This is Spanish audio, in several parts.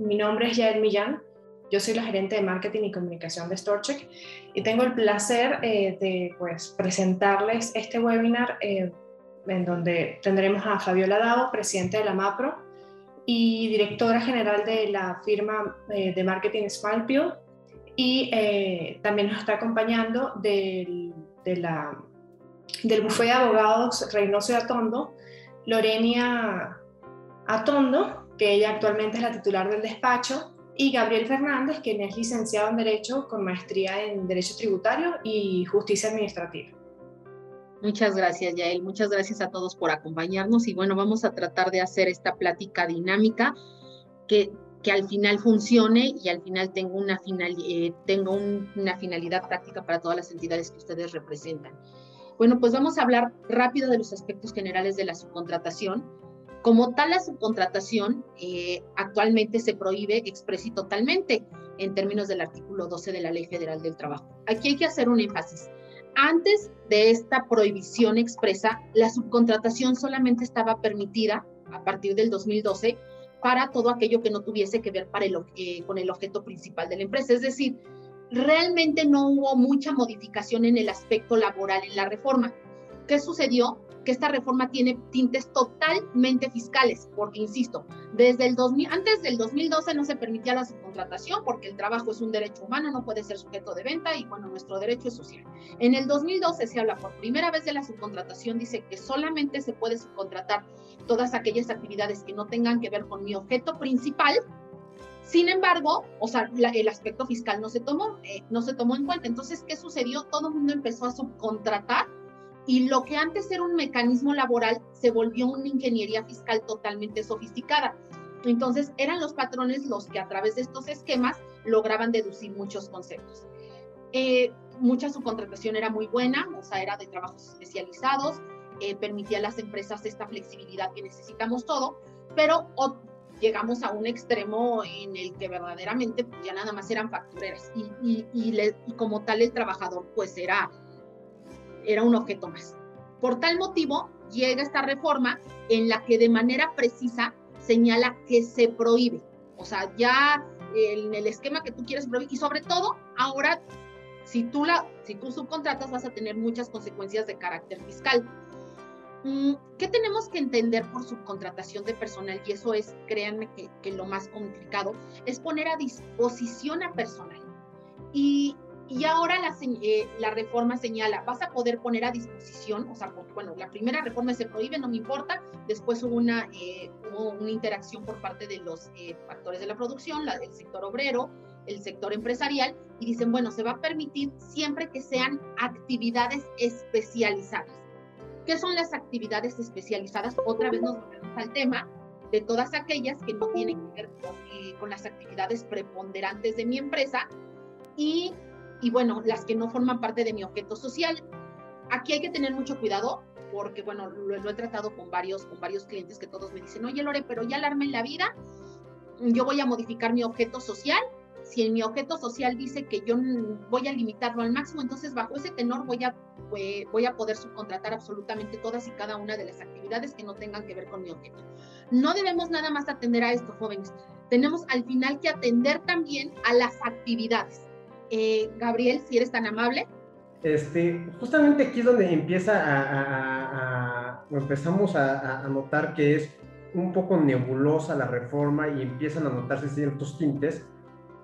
Mi nombre es Yael Millán. Yo soy la gerente de marketing y comunicación de StoreCheck y tengo el placer eh, de pues, presentarles este webinar eh, en donde tendremos a Fabiola Dao, presidente de la MAPRO y directora general de la firma eh, de marketing Smilepeel y también nos está acompañando del, de la, del bufete de abogados Reynoso Atondo, Lorenia Atondo, que ella actualmente es la titular del despacho, y Gabriel Fernández, quien es licenciado en Derecho con maestría en Derecho Tributario y Justicia Administrativa. Muchas gracias, Yael. Muchas gracias a todos por acompañarnos. Y bueno, vamos a tratar de hacer esta plática dinámica que, que al final funcione y al final tenga una, final, eh, tenga una finalidad práctica para todas las entidades que ustedes representan. Bueno, pues vamos a hablar rápido de los aspectos generales de la subcontratación como tal, la subcontratación eh, actualmente se prohíbe expresa y totalmente en términos del artículo 12 de la Ley Federal del Trabajo. Aquí hay que hacer un énfasis. Antes de esta prohibición expresa, la subcontratación solamente estaba permitida a partir del 2012 para todo aquello que no tuviese que ver eh, con el objeto principal de la empresa. Es decir, realmente no hubo mucha modificación en el aspecto laboral en la reforma. ¿Qué sucedió? Que esta reforma tiene tintes totalmente fiscales, porque insisto, desde el 2000, antes del 2012 no se permitía la subcontratación porque el trabajo es un derecho humano, no puede ser sujeto de venta y bueno, nuestro derecho es social. En el 2012 se habla por primera vez de la subcontratación, dice que solamente se puede subcontratar todas aquellas actividades que no tengan que ver con mi objeto principal, sin embargo, o sea, el aspecto fiscal no se tomó, eh, no se tomó en cuenta. Entonces, ¿qué sucedió? Todo el mundo empezó a subcontratar y lo que antes era un mecanismo laboral se volvió una ingeniería fiscal totalmente sofisticada. Entonces eran los patrones los que a través de estos esquemas lograban deducir muchos conceptos. Eh, mucha subcontratación era muy buena, o sea, era de trabajos especializados, eh, permitía a las empresas esta flexibilidad que necesitamos todo, pero llegamos a un extremo en el que verdaderamente ya nada más eran factureras y, y, y como tal el trabajador pues era era un objeto más. Por tal motivo, llega esta reforma en la que de manera precisa señala que se prohíbe. O sea, ya en el esquema que tú quieres prohibir, y sobre todo, ahora, si tú, la, si tú subcontratas, vas a tener muchas consecuencias de carácter fiscal. Mm, ¿Qué tenemos que entender por subcontratación de personal? Y eso es, créanme que, que lo más complicado, es poner a disposición a personal. Y y ahora la, eh, la, reforma señala, vas a poder poner a disposición, o sea, bueno, la primera reforma se prohíbe, no me importa, después hubo una, eh, una interacción por parte de los eh, factores de la producción, la, el sector obrero, el sector empresarial, y dicen, bueno, se va a permitir siempre que sean actividades especializadas. ¿Qué son las actividades especializadas? Otra vez nos volvemos al tema de todas aquellas que no tienen que ver con, con las actividades preponderantes de mi empresa y y bueno, las que no forman parte de mi objeto social. Aquí hay que tener mucho cuidado porque, bueno, lo, he tratado con varios, con varios clientes que todos me dicen, oye, Lore, pero ya alarme en la vida, yo voy a modificar mi objeto social. Si en mi objeto social dice que yo voy a limitarlo al máximo, entonces bajo ese tenor voy a, voy a poder subcontratar absolutamente todas y cada una de las actividades que no tengan que ver con mi objeto. No debemos nada más atender a esto, jóvenes. Tenemos al final que atender también a las actividades eh, Gabriel, si eres tan amable. Este, justamente aquí es donde empieza a, empezamos a, notar que es un poco nebulosa la reforma y empiezan a notarse ciertos tintes.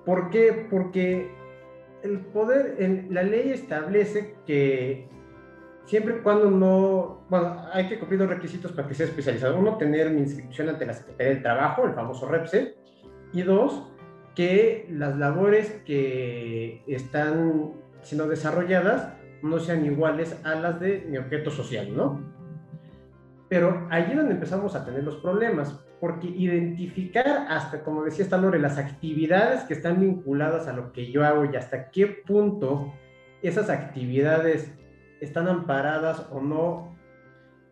¿Por qué? Porque el poder, en, la ley establece que siempre y cuando no, bueno, hay que cumplir dos requisitos para que sea especializado. Uno, tener mi inscripción ante la Secretaría del Trabajo, el famoso REPSE, y dos, que las labores que están siendo desarrolladas no sean iguales a las de mi objeto social, ¿no? Pero allí es donde empezamos a tener los problemas, porque identificar hasta, como decía esta Lore, las actividades que están vinculadas a lo que yo hago y hasta qué punto esas actividades están amparadas o no,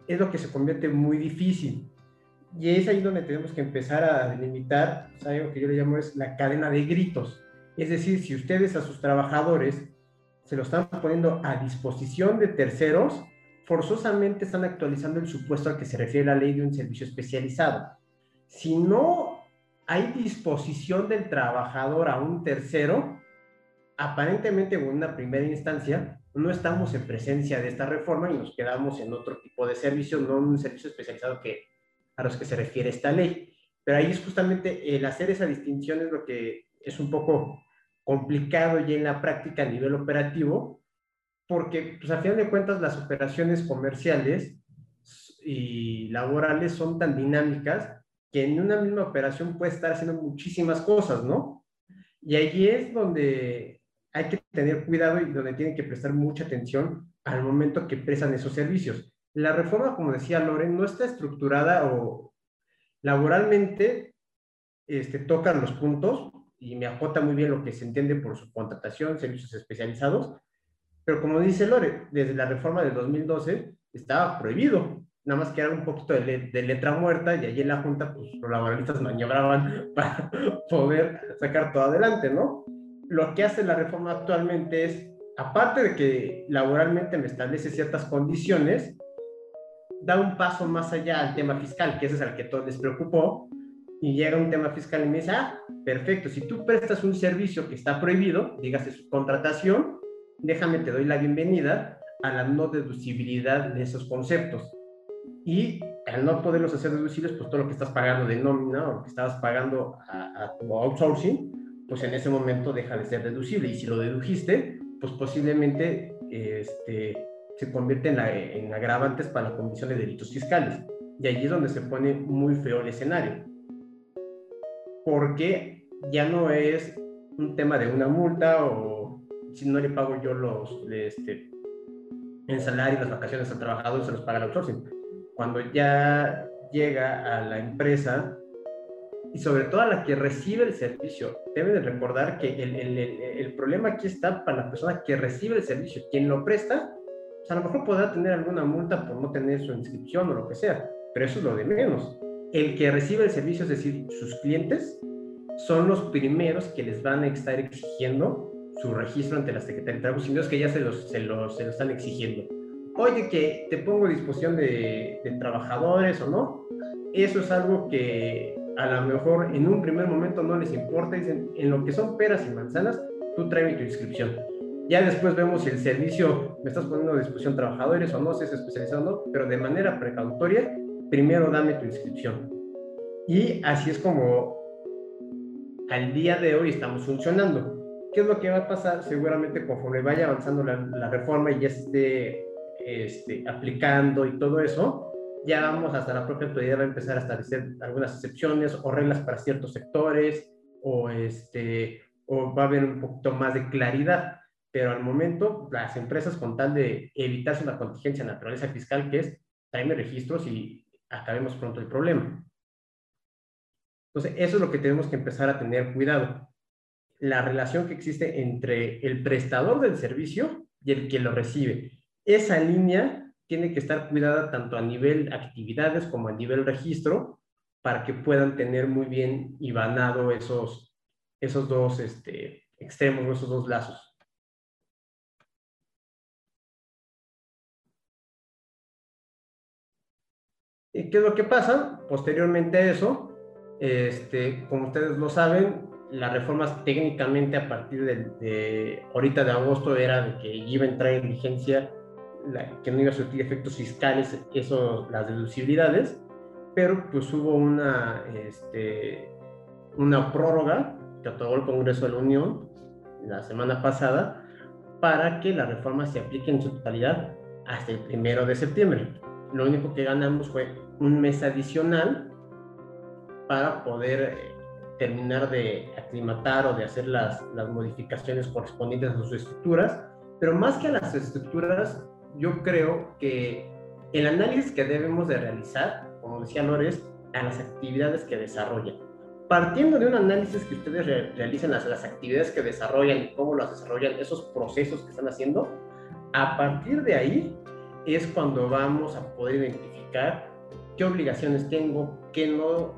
es lo que se convierte muy difícil. Y es ahí donde tenemos que empezar a delimitar o algo que yo le llamo es la cadena de gritos. Es decir, si ustedes a sus trabajadores se lo están poniendo a disposición de terceros, forzosamente están actualizando el supuesto al que se refiere la ley de un servicio especializado. Si no hay disposición del trabajador a un tercero, aparentemente en una primera instancia, no estamos en presencia de esta reforma y nos quedamos en otro tipo de servicio, no en un servicio especializado que, a los que se refiere esta ley. Pero ahí es justamente el hacer esa distinción es lo que es un poco complicado ya en la práctica a nivel operativo, porque pues a final de cuentas las operaciones comerciales y laborales son tan dinámicas que en una misma operación puede estar haciendo muchísimas cosas, ¿no? Y ahí es donde hay que tener cuidado y donde tienen que prestar mucha atención al momento que prestan esos servicios. La reforma, como decía Loren, no está estructurada o laboralmente este, tocan los puntos y me acota muy bien lo que se entiende por su contratación, servicios especializados, pero como dice Lore, desde la reforma del 2012 estaba prohibido, nada más que era un poquito de, de letra muerta y allí en la Junta pues, los laboralistas maniobraban para poder sacar todo adelante, ¿no? lo que hace la reforma actualmente es, aparte de que laboralmente me establece ciertas condiciones, da un paso más allá al tema fiscal, que ese es el que todos les preocupó, y llega un tema fiscal y me dice, ah, perfecto, si tú prestas un servicio que está prohibido, dígase su contratación, déjame, te doy la bienvenida a la no deducibilidad de esos conceptos. Y al no poderlos hacer deducibles, pues todo lo que estás pagando de nómina o lo que estabas pagando a, a tu outsourcing, pues en ese momento deja de ser deducible. Y si lo dedujiste, pues posiblemente este, se convierte en, en agravantes para la comisión de delitos fiscales. Y allí es donde se pone muy feo el escenario. Porque ya no es un tema de una multa o si no le pago yo los este, en salario, las vacaciones al trabajador, se los paga el outsourcing. Cuando ya llega a la empresa y sobre todo a la que recibe el servicio. Debe de recordar que el, el, el, problema aquí está para la persona que recibe el servicio. Quien lo presta, pues a lo mejor podrá tener alguna multa por no tener su inscripción o lo que sea, pero eso es lo de menos. El que recibe el servicio, es decir, sus clientes, son los primeros que les van a estar exigiendo su registro ante la Secretaría de Trabajo, sino es que ya se los, se los, se los están exigiendo. Oye, que te pongo a disposición de, de trabajadores o no, eso es algo que a lo mejor en un primer momento no les importa, dicen, en lo que son peras y manzanas, tú tráeme tu inscripción. Ya después vemos si el servicio me estás poniendo a disposición trabajadores o no, si es especializado o no, pero de manera precautoria, primero dame tu inscripción. Y así es como al día de hoy estamos funcionando. ¿Qué es lo que va a pasar? Seguramente conforme vaya avanzando la, la reforma y ya esté este, aplicando y todo eso, ya vamos hasta la propia autoridad va a empezar a establecer algunas excepciones o reglas para ciertos sectores o, este, o va a haber un poquito más de claridad. Pero al momento, las empresas con tal de evitarse una contingencia de naturaleza fiscal que es tráeme registros y acabemos pronto el problema. Entonces, eso es lo que tenemos que empezar a tener cuidado. La relación que existe entre el prestador del servicio y el que lo recibe. Esa línea tiene que estar cuidada tanto a nivel actividades como a nivel registro para que puedan tener muy bien ibanado esos, esos dos este, extremos, esos dos lazos. ¿Y qué es lo que pasa? Posteriormente a eso, este, como ustedes lo saben, las reformas técnicamente a partir de, de ahorita de agosto era de que iba a entrar en vigencia que no iba a surtir efectos fiscales, eso, las deducibilidades, pero pues hubo una, este, una prórroga que otorgó el Congreso de la Unión la semana pasada para que la reforma se aplique en su totalidad hasta el primero de septiembre. Lo único que ganamos fue un mes adicional para poder eh, terminar de aclimatar o de hacer las, las modificaciones correspondientes a sus estructuras, pero más que a las estructuras, yo creo que el análisis que debemos de realizar, como decía Lores, a las actividades que desarrollan. Partiendo de un análisis que ustedes realicen las, las actividades que desarrollan y cómo las desarrollan, esos procesos que están haciendo, a partir de ahí es cuando vamos a poder identificar qué obligaciones tengo, qué no,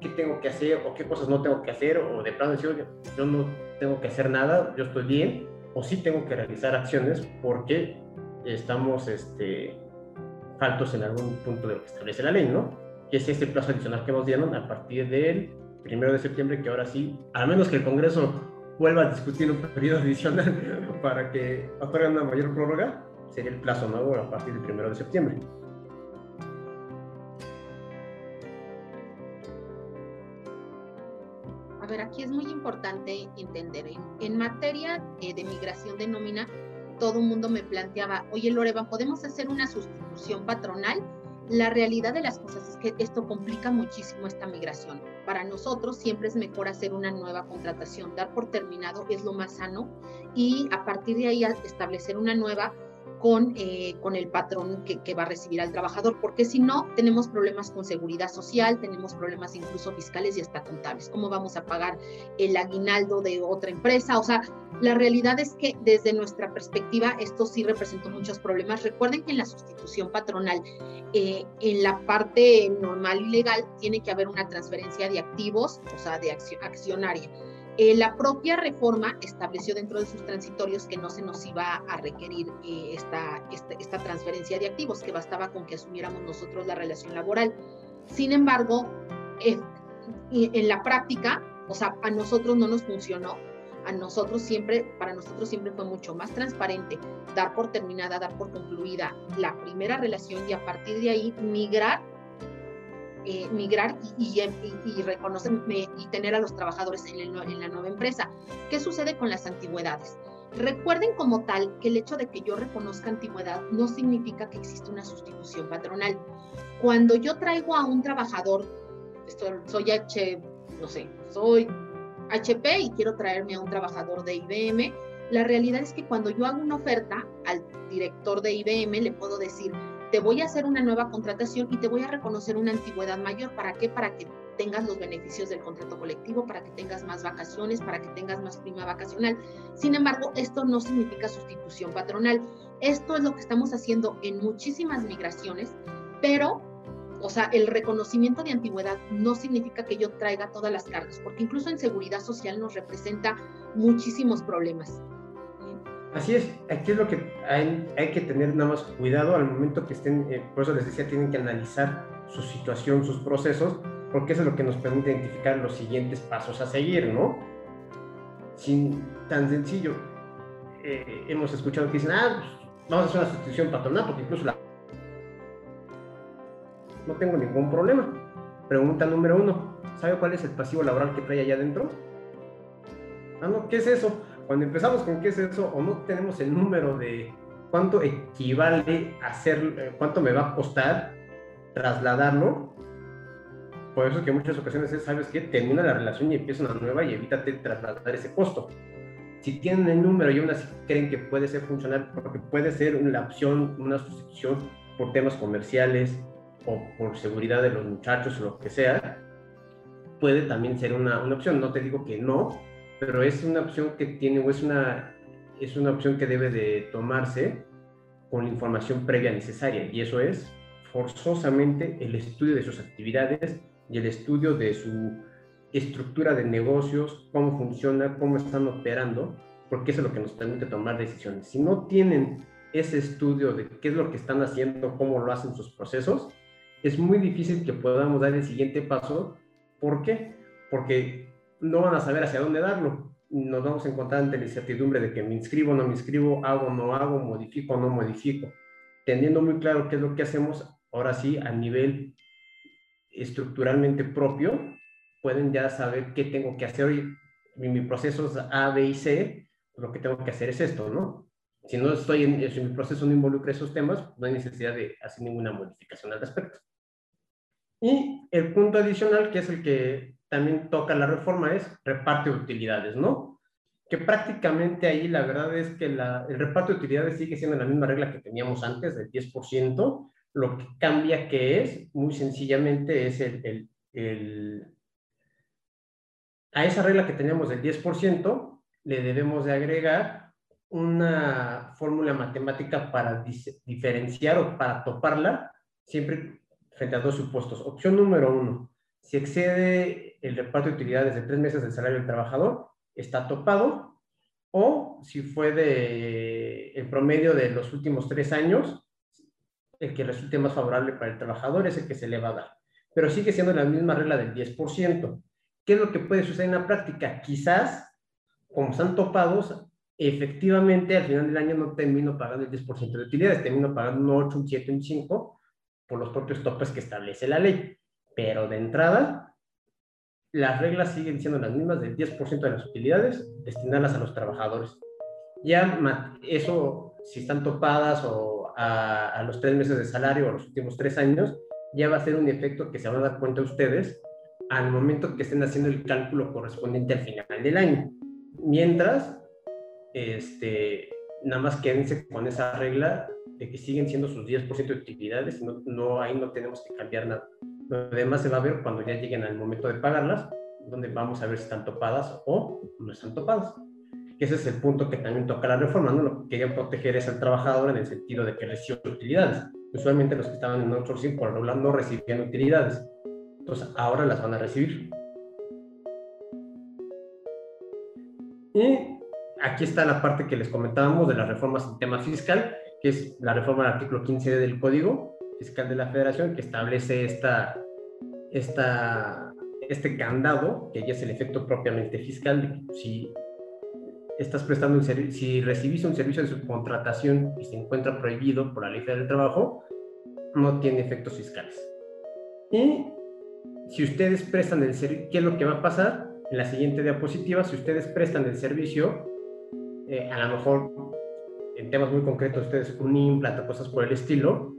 qué tengo que hacer o qué cosas no tengo que hacer o de plano decir, yo no tengo que hacer nada, yo estoy bien, o sí tengo que realizar acciones porque estamos este, faltos en algún punto de lo que establece la ley, ¿no? Que es este plazo adicional que nos dieron a partir del primero de septiembre, que ahora sí, a menos que el Congreso vuelva a discutir un periodo adicional para que otorguen una mayor prórroga, sería el plazo nuevo a partir del primero de septiembre. A ver, aquí es muy importante entender, en, materia eh, de migración de nómina, todo el mundo me planteaba, oye Loreva, ¿podemos hacer una sustitución patronal? La realidad de las cosas es que esto complica muchísimo esta migración. Para nosotros siempre es mejor hacer una nueva contratación, dar por terminado es lo más sano y a partir de ahí establecer una nueva con, eh, con el patrón que, que, va a recibir al trabajador, porque si no, tenemos problemas con seguridad social, tenemos problemas incluso fiscales y hasta contables. ¿Cómo vamos a pagar el aguinaldo de otra empresa? O sea, la realidad es que desde nuestra perspectiva esto sí representó muchos problemas. Recuerden que en la sustitución patronal, eh, en la parte normal y legal, tiene que haber una transferencia de activos, o sea, de accionaria eh, la propia reforma estableció dentro de sus transitorios que no se nos iba a requerir eh, esta, esta, transferencia de activos, que bastaba con que asumiéramos nosotros la relación laboral. Sin embargo, eh, en la práctica, o sea, a nosotros no nos funcionó. A nosotros siempre, para nosotros siempre fue mucho más transparente dar por terminada, dar por concluida la primera relación y a partir de ahí migrar eh, migrar y, reconocer y tener a los trabajadores en, en la nueva empresa. ¿Qué sucede con las antigüedades? Recuerden como tal que el hecho de que yo reconozca antigüedad no significa que existe una sustitución patronal. Cuando yo traigo a un trabajador, soy H, no sé, soy HP y quiero traerme a un trabajador de IBM, la realidad es que cuando yo hago una oferta al director de IBM le puedo decir, te voy a hacer una nueva contratación y te voy a reconocer una antigüedad mayor. ¿Para qué? Para que tengas los beneficios del contrato colectivo, para que tengas más vacaciones, para que tengas más prima vacacional. Sin embargo, esto no significa sustitución patronal. Esto es lo que estamos haciendo en muchísimas migraciones, pero, o sea, el reconocimiento de antigüedad no significa que yo traiga todas las cargas, porque incluso en seguridad social nos representa muchísimos problemas. Así es, aquí es lo que hay, que tener nada más cuidado al momento que estén, eh, por eso les decía, tienen que analizar su situación, sus procesos, porque eso es lo que nos permite identificar los siguientes pasos a seguir, ¿no? Sin tan sencillo, eh, hemos escuchado que dicen, ah, pues, vamos a hacer una sustitución patronal, porque incluso la... No tengo ningún problema. Pregunta número uno, ¿sabe cuál es el pasivo laboral que trae allá adentro? Ah, no, ¿qué es eso? Cuando empezamos con qué es eso o no tenemos el número de cuánto equivale a hacer, eh, cuánto me va a costar trasladarlo, por eso es que muchas ocasiones es, ¿sabes qué? Termina la relación y empieza una nueva y evítate trasladar ese costo. Si tienen el número y aún así creen que puede ser funcional, porque puede ser una opción, una sustitución por temas comerciales o por seguridad de los muchachos o lo que sea, puede también ser una, una opción. No te digo que no, pero es una opción que tiene o es una, es una opción que debe de tomarse con la información previa necesaria y eso es forzosamente el estudio de sus actividades y el estudio de su estructura de negocios, cómo funciona, cómo están operando, porque eso es lo que nos permite tomar decisiones. Si no tienen ese estudio de qué es lo que están haciendo, cómo lo hacen sus procesos, es muy difícil que podamos dar el siguiente paso. ¿Por qué? Porque no van a saber hacia dónde darlo. Nos vamos a encontrar ante la incertidumbre de que me inscribo no me inscribo, hago no hago, modifico no modifico. Teniendo muy claro qué es lo que hacemos, ahora sí, a nivel estructuralmente propio, pueden ya saber qué tengo que hacer. Hoy, mi proceso A, B y C, lo que tengo que hacer es esto, ¿no? Si no estoy en, si mi proceso no involucra esos temas, no hay necesidad de hacer ninguna modificación al respecto. Y el punto adicional, que es el que también toca la reforma es reparto de utilidades, ¿no? Que prácticamente ahí la verdad es que el reparto de utilidades sigue siendo la misma regla que teníamos antes, del 10%. Lo que cambia que es, muy sencillamente, es el, el, el a esa regla que teníamos del 10%, le debemos de agregar una fórmula matemática para diferenciar o para toparla siempre frente a dos supuestos. Opción número uno, si excede el reparto de utilidades de tres meses del salario del trabajador, está topado. O si fue de el promedio de los últimos tres años, el que resulte más favorable para el trabajador es el que se le va a dar. Pero sigue siendo la misma regla del 10%. ¿qué es lo que puede suceder en la práctica? Quizás, como están topados, efectivamente al final del año no termino pagando el 10% de utilidades, termino pagando un 8, un 7, un 5 por los propios topes que establece la ley. Pero de entrada, las reglas siguen siendo las mismas del 10% de las utilidades destinarlas a los trabajadores. Ya eso, si están topadas o a, a los tres meses de salario o los últimos tres años, ya va a ser un efecto que se van a dar cuenta ustedes al momento que estén haciendo el cálculo correspondiente al final del año. Mientras, este, nada más quédense con esa regla de que siguen siendo sus 10% de utilidades, no, no, ahí no tenemos que cambiar nada. Lo demás se va a ver cuando ya lleguen al momento de pagarlas, donde vamos a ver si están topadas o no están topadas. Que ese es el punto que también toca la reforma, ¿no? Lo que querían proteger es al trabajador en el sentido de que recibe utilidades. Usualmente los que estaban en outsourcing por regular no recibían utilidades. Entonces ahora las van a recibir. Y aquí está la parte que les comentábamos de las reformas en tema fiscal, que es la reforma del artículo 15 del Código Fiscal de la Federación, que establece esta, esta, este candado, que ya es el efecto propiamente fiscal, de si estás prestando un servicio, si recibís un servicio de subcontratación y se encuentra prohibido por la ley federal del trabajo, no tiene efectos fiscales. Y si ustedes prestan el servicio, ¿qué es lo que va a pasar? En la siguiente diapositiva, si ustedes prestan el servicio, eh, a lo mejor en temas muy concretos, ustedes un implante, cosas por el estilo,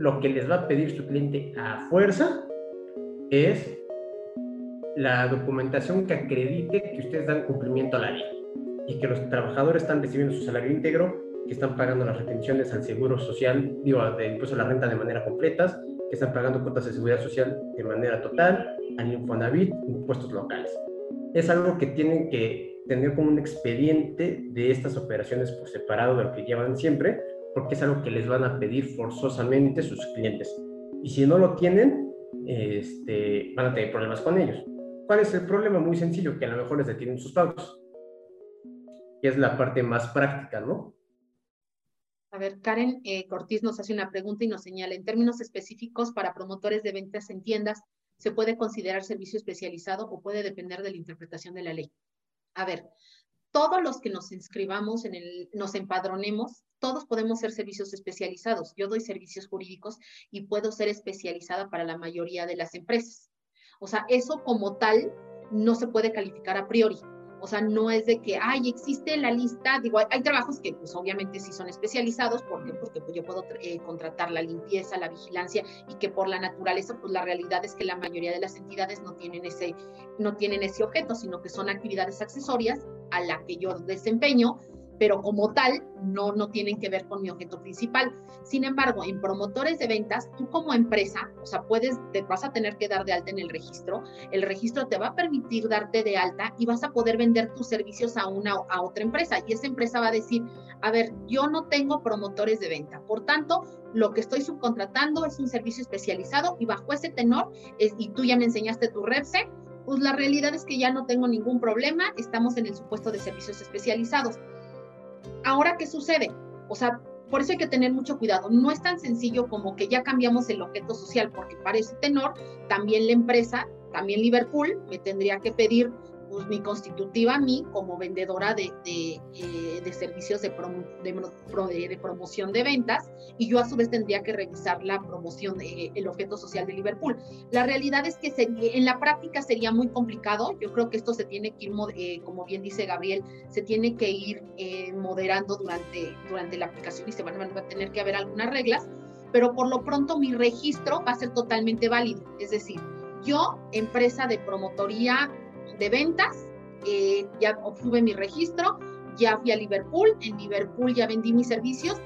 lo que les va a pedir su cliente a fuerza es la documentación que acredite que ustedes dan cumplimiento a la ley y que los trabajadores están recibiendo su salario íntegro, que están pagando las retenciones al seguro social, digo, de impuesto a la renta de manera completa, que están pagando cuotas de seguridad social de manera total, al Infonavit, impuestos locales. Es algo que tienen que tener como un expediente de estas operaciones por separado de lo que llevan siempre, porque es algo que les van a pedir forzosamente sus clientes. Y si no lo tienen, este, van a tener problemas con ellos. ¿Cuál es el problema? Muy sencillo, que a lo mejor les detienen sus pagos. Que es la parte más práctica, ¿no? A ver, Karen eh, Cortiz nos hace una pregunta y nos señala, en términos específicos para promotores de ventas en tiendas, ¿se puede considerar servicio especializado o puede depender de la interpretación de la ley? A ver, todos los que nos inscribamos en el, nos empadronemos, todos podemos ser servicios especializados. Yo doy servicios jurídicos y puedo ser especializada para la mayoría de las empresas. O sea, eso como tal no se puede calificar a priori. O sea, no es de que, ay, existe la lista, digo, hay, trabajos que pues obviamente sí son especializados, ¿por? Porque pues, yo puedo eh, contratar la limpieza, la vigilancia y que por la naturaleza, pues la realidad es que la mayoría de las entidades no tienen ese, no tienen ese objeto, sino que son actividades accesorias a la que yo desempeño pero como tal no, no tienen que ver con mi objeto principal. Sin embargo, en promotores de ventas, tú como empresa, o sea, puedes, te vas a tener que dar de alta en el registro, el registro te va a permitir darte de alta y vas a poder vender tus servicios a una a otra empresa y esa empresa va a decir, a ver, yo no tengo promotores de venta, por tanto, lo que estoy subcontratando es un servicio especializado y bajo ese tenor, y tú ya me enseñaste tu REPSE, pues la realidad es que ya no tengo ningún problema, estamos en el supuesto de servicios especializados. Ahora, ¿qué sucede? O sea, por eso hay que tener mucho cuidado. No es tan sencillo como que ya cambiamos el objeto social, porque para ese tenor, también la empresa, también Liverpool, me tendría que pedir pues, mi constitutiva a mí como vendedora de, de, eh, servicios de, de, promoción de ventas y yo a su vez tendría que revisar la promoción del objeto social de Liverpool. La realidad es que en la práctica sería muy complicado. Yo creo que esto se tiene que ir, eh, como bien dice Gabriel, se tiene que ir eh, moderando durante, durante la aplicación y se van, van a tener que haber algunas reglas, pero por lo pronto mi registro va a ser totalmente válido. Es decir, yo, empresa de promotoría de ventas, eh, ya obtuve mi registro, ya fui a Liverpool, en Liverpool ya vendí mis servicios,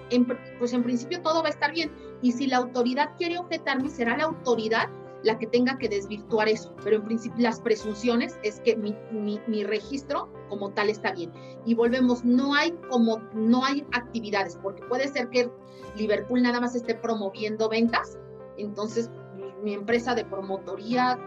pues en principio todo va a estar bien. Y si la autoridad quiere objetarme, será la autoridad la que tenga que desvirtuar eso. Pero en principio las presunciones es que mi, mi, registro como tal está bien. Y volvemos, no hay como, no hay actividades, porque puede ser que Liverpool nada más esté promoviendo ventas, entonces mi empresa de promotoría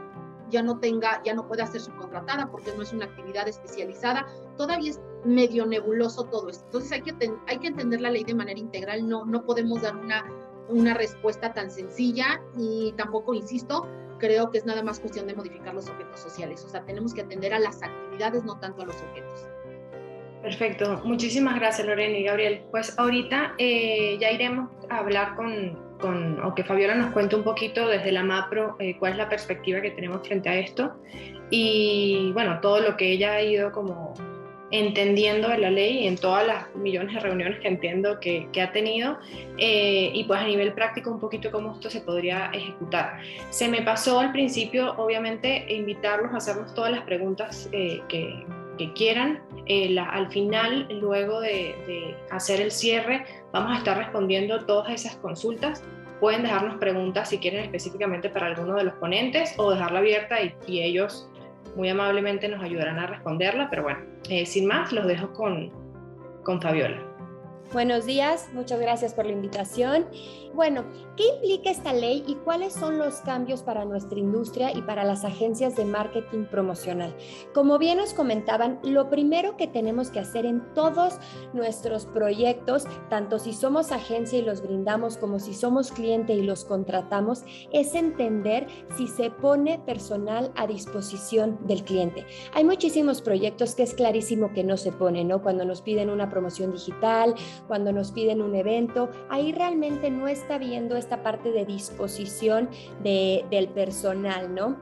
ya no tenga, ya no pueda ser subcontratada porque no es una actividad especializada. Todavía es medio nebuloso todo esto. Entonces hay que, hay que entender la ley de manera integral. No, no podemos dar una, una respuesta tan sencilla y tampoco, insisto, creo que es nada más cuestión de modificar los objetos sociales. O sea, tenemos que atender a las actividades, no tanto a los objetos. Perfecto, muchísimas gracias Lorena y Gabriel. Pues ahorita eh, ya iremos a hablar con, con, o que Fabiola nos cuente un poquito desde la MAPRO eh, cuál es la perspectiva que tenemos frente a esto y bueno, todo lo que ella ha ido como entendiendo de la ley en todas las millones de reuniones que entiendo que, ha tenido eh, y pues a nivel práctico un poquito cómo esto se podría ejecutar. Se me pasó al principio obviamente invitarlos a hacernos todas las preguntas que, que, quieran. Eh, al final, luego de, hacer el cierre, vamos a estar respondiendo todas esas consultas. Pueden dejarnos preguntas si quieren específicamente para alguno de los ponentes o dejarla abierta y, y ellos muy amablemente nos ayudarán a responderla, pero bueno, eh, sin más, los dejo con, con Fabiola. Buenos días, muchas gracias por la invitación. Bueno, ¿qué implica esta ley y cuáles son los cambios para nuestra industria y para las agencias de marketing promocional? Como bien nos comentaban, lo primero que tenemos que hacer en todos nuestros proyectos, tanto si somos agencia y los brindamos como si somos cliente y los contratamos, es entender si se pone personal a disposición del cliente. Hay muchísimos proyectos que es clarísimo que no se pone, ¿no? Cuando nos piden una promoción digital, cuando nos piden un evento, ahí realmente no está viendo esta parte de disposición de, del personal, ¿no?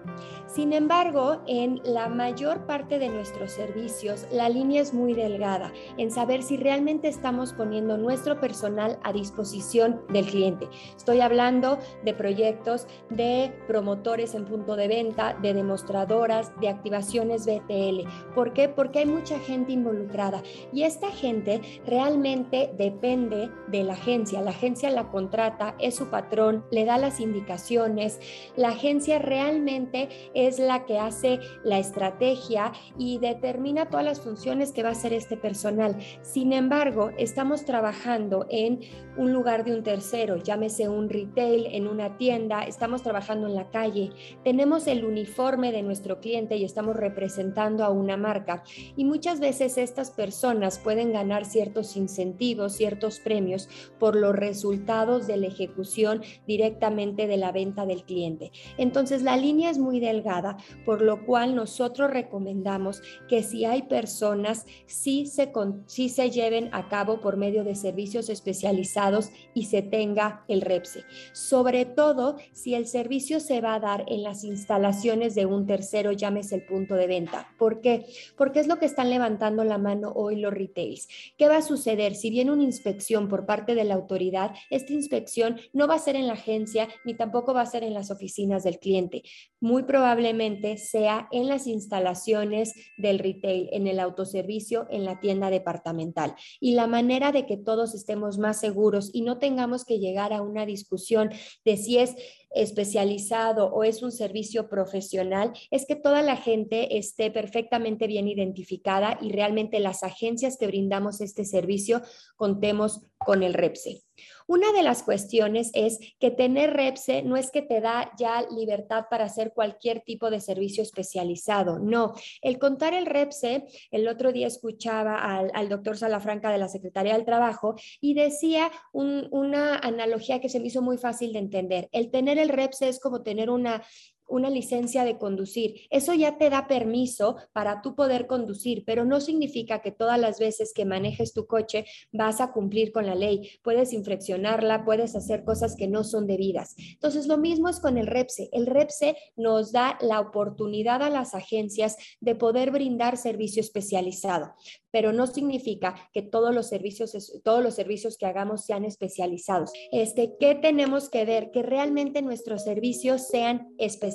Sin embargo, en la mayor parte de nuestros servicios, la línea es muy delgada en saber si realmente estamos poniendo nuestro personal a disposición del cliente. Estoy hablando de proyectos de promotores en punto de venta, de demostradoras, de activaciones BTL. ¿Por qué? Porque hay mucha gente involucrada y esta gente realmente depende de la agencia. La agencia la contrata, es su patrón, le da las indicaciones. La agencia realmente es la que hace la estrategia y determina todas las funciones que va a hacer este personal. Sin embargo, estamos trabajando en un lugar de un tercero, llámese un retail, en una tienda, estamos trabajando en la calle, tenemos el uniforme de nuestro cliente y estamos representando a una marca. Y muchas veces estas personas pueden ganar ciertos incentivos, ciertos premios por los resultados de la ejecución directamente de la venta del cliente. Entonces la línea es muy delgada, por lo cual nosotros recomendamos que si hay personas, sí se, sí se lleven a cabo por medio de servicios especializados y se tenga el REPSE. Sobre todo si el servicio se va a dar en las instalaciones de un tercero, llámese el punto de venta. ¿Por qué? Porque es lo que están levantando la mano hoy los retails. ¿Qué va a suceder? Si una inspección por parte de la autoridad, esta inspección no va a ser en la agencia ni tampoco va a ser en las oficinas del cliente. Muy probablemente sea en las instalaciones del retail, en el autoservicio, en la tienda departamental. Y la manera de que todos estemos más seguros y no tengamos que llegar a una discusión de si es especializado o es un servicio profesional, es que toda la gente esté perfectamente bien identificada y realmente las agencias que brindamos este servicio contemos con el REPSE. Una de las cuestiones es que tener REPSE no es que te da ya libertad para hacer cualquier tipo de servicio especializado, no. El contar el REPSE, el otro día escuchaba al, doctor Salafranca de la Secretaría del Trabajo y decía una analogía que se me hizo muy fácil de entender. El tener el REPSE es como tener una una licencia de conducir. Eso ya te da permiso para tú poder conducir, pero no significa que todas las veces que manejes tu coche vas a cumplir con la ley. Puedes infraccionarla, puedes hacer cosas que no son debidas. Entonces, lo mismo es con el REPSE. El REPSE nos da la oportunidad a las agencias de poder brindar servicio especializado pero no significa que todos los servicios, todos los servicios que hagamos sean especializados. Este, ¿Qué tenemos que ver? Que realmente nuestros servicios sean especializados.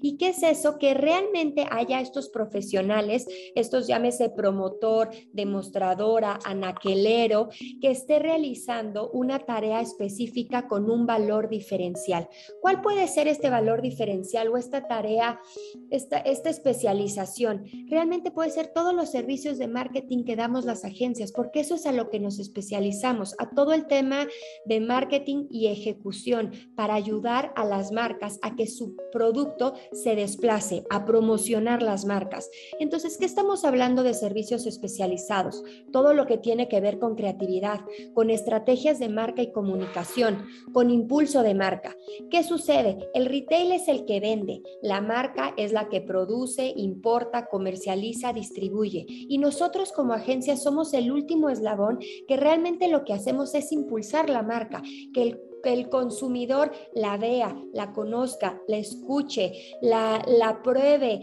¿Y qué es eso? Que realmente haya estos profesionales, estos llámese promotor, demostradora, anaquelero, que esté realizando una tarea específica con un valor diferencial. ¿Cuál puede ser este valor diferencial o esta tarea, esta, esta especialización? Realmente puede ser todos los servicios de marketing que damos las agencias, porque eso es a lo que nos especializamos, a todo el tema de marketing y ejecución para ayudar a las marcas a que su producto se desplace a promocionar las marcas. Entonces, ¿qué estamos hablando de servicios especializados? Todo lo que tiene que ver con creatividad, con estrategias de marca y comunicación, con impulso de marca. ¿Qué sucede? El retail es el que vende, la marca es la que produce, importa, comercializa, distribuye. Y nosotros como agencia somos el último eslabón que realmente lo que hacemos es impulsar la marca, que el el consumidor la vea, la conozca, la escuche, la, la pruebe,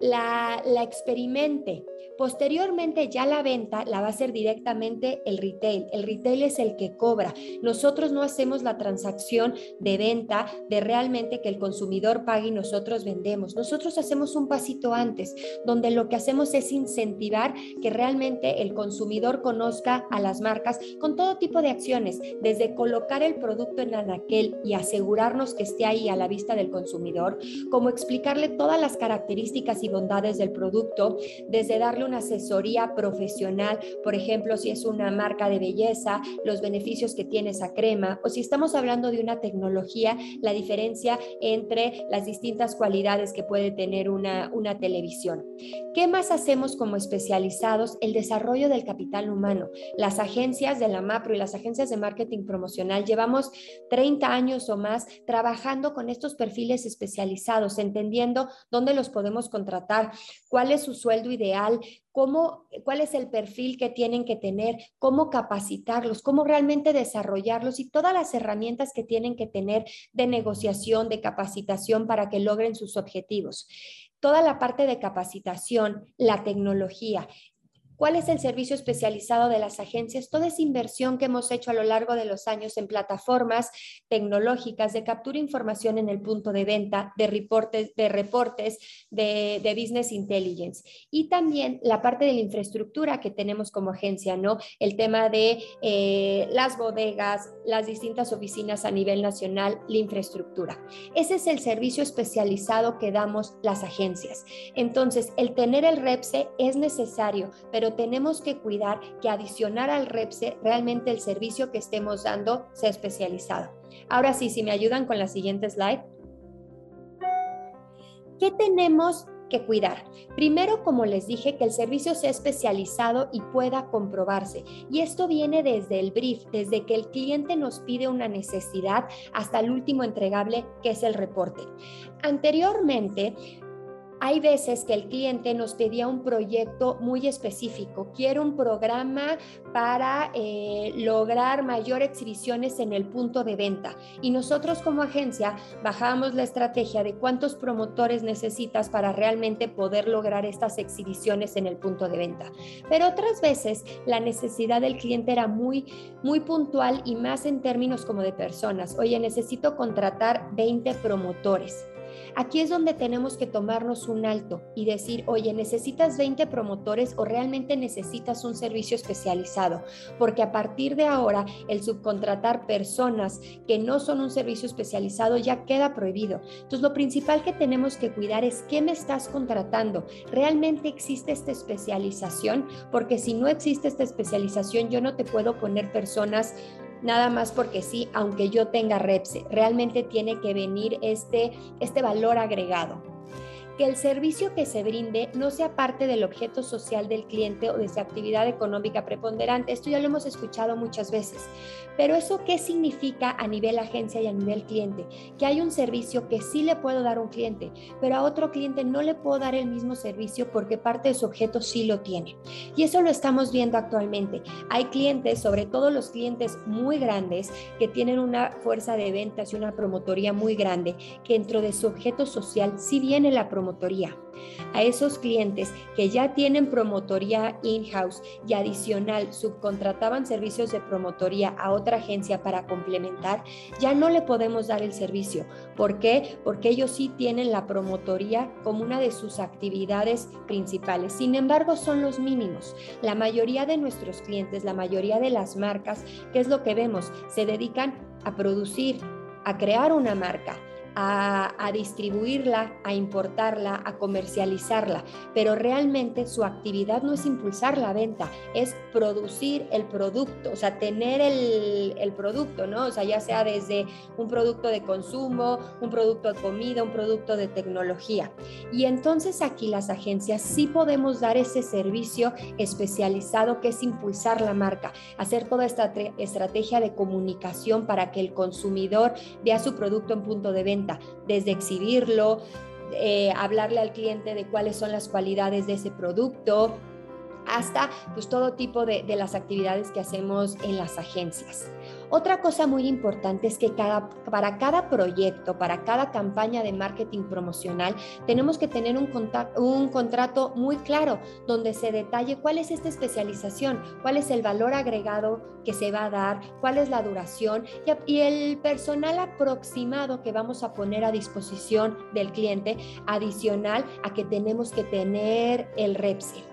la, la experimente. Posteriormente ya la venta la va a hacer directamente el retail. El retail es el que cobra. Nosotros no hacemos la transacción de venta de realmente que el consumidor pague y nosotros vendemos. Nosotros hacemos un pasito antes, donde lo que hacemos es incentivar que realmente el consumidor conozca a las marcas con todo tipo de acciones, desde colocar el producto en anaquel y asegurarnos que esté ahí a la vista del consumidor, como explicarle todas las características y bondades del producto, desde darle una asesoría profesional, por ejemplo, si es una marca de belleza, los beneficios que tiene esa crema, o si estamos hablando de una tecnología, la diferencia entre las distintas cualidades que puede tener una, una televisión. ¿Qué más hacemos como especializados? El desarrollo del capital humano. Las agencias de la MAPRO y las agencias de marketing promocional llevamos 30 años o más trabajando con estos perfiles especializados, entendiendo dónde los podemos contratar, cuál es su sueldo ideal, cómo, cuál es el perfil que tienen que tener, cómo capacitarlos, cómo realmente desarrollarlos y todas las herramientas que tienen que tener de negociación, de capacitación para que logren sus objetivos. Toda la parte de capacitación, la tecnología, ¿Cuál es el servicio especializado de las agencias? Toda esa inversión que hemos hecho a lo largo de los años en plataformas tecnológicas de captura de información en el punto de venta, de reportes, de, reportes de, business intelligence. Y también la parte de la infraestructura que tenemos como agencia, ¿no? El tema de eh, las bodegas, las distintas oficinas a nivel nacional, la infraestructura. Ese es el servicio especializado que damos las agencias. Entonces, el tener el REPSE es necesario, pero tenemos que cuidar que adicionar al REPSE realmente el servicio que estemos dando sea especializado. Ahora sí, si me ayudan con la siguiente slide. ¿Qué tenemos que cuidar. Primero, como les dije, que el servicio sea especializado y pueda comprobarse. Y esto viene desde el brief, desde que el cliente nos pide una necesidad hasta el último entregable, que es el reporte. Anteriormente, hay veces que el cliente nos pedía un proyecto muy específico. Quiero un programa para eh, lograr mayor exhibiciones en el punto de venta. Y nosotros como agencia bajábamos la estrategia de cuántos promotores necesitas para realmente poder lograr estas exhibiciones en el punto de venta. Pero otras veces la necesidad del cliente era muy, muy puntual y más en términos como de personas. Oye, necesito contratar 20 promotores. Aquí es donde tenemos que tomarnos un alto y decir, oye, ¿necesitas 20 promotores o realmente necesitas un servicio especializado? Porque a partir de ahora el subcontratar personas que no son un servicio especializado ya queda prohibido. Entonces, lo principal que tenemos que cuidar es qué me estás contratando. ¿Realmente existe esta especialización? Porque si no existe esta especialización, yo no te puedo poner personas nada más porque sí, aunque yo tenga REPSE. Realmente tiene que venir este, este valor agregado que el servicio que se brinde no sea parte del objeto social del cliente o de su actividad económica preponderante. Esto ya lo hemos escuchado muchas veces. Pero eso qué significa a nivel agencia y a nivel cliente? Que hay un servicio que sí le puedo dar a un cliente, pero a otro cliente no le puedo dar el mismo servicio porque parte de su objeto sí lo tiene. Y eso lo estamos viendo actualmente. Hay clientes, sobre todo los clientes muy grandes, que tienen una fuerza de ventas y una promotoría muy grande, que dentro de su objeto social sí viene la promoción a esos clientes que ya tienen promotoría in-house y adicional subcontrataban servicios de promotoría a otra agencia para complementar, ya no le podemos dar el servicio. ¿Por qué? Porque ellos sí tienen la promotoría como una de sus actividades principales. Sin embargo, son los mínimos. La mayoría de nuestros clientes, la mayoría de las marcas, ¿qué es lo que vemos? Se dedican a producir, a crear una marca, a, distribuirla, a importarla, a comercializarla, pero realmente su actividad no es impulsar la venta, es producir el producto, o sea, tener el, el producto, ¿no? O sea, ya sea desde un producto de consumo, un producto de comida, un producto de tecnología. Y entonces aquí las agencias sí podemos dar ese servicio especializado que es impulsar la marca, hacer toda esta estrategia de comunicación para que el consumidor vea su producto en punto de venta, desde exhibirlo, eh, hablarle al cliente de cuáles son las cualidades de ese producto, hasta pues todo tipo de, de las actividades que hacemos en las agencias. Otra cosa muy importante es que cada, para cada proyecto, para cada campaña de marketing promocional, tenemos que tener un, un contrato muy claro donde se detalle cuál es esta especialización, cuál es el valor agregado que se va a dar, cuál es la duración y, y el personal aproximado que vamos a poner a disposición del cliente adicional a que tenemos que tener el REPSE.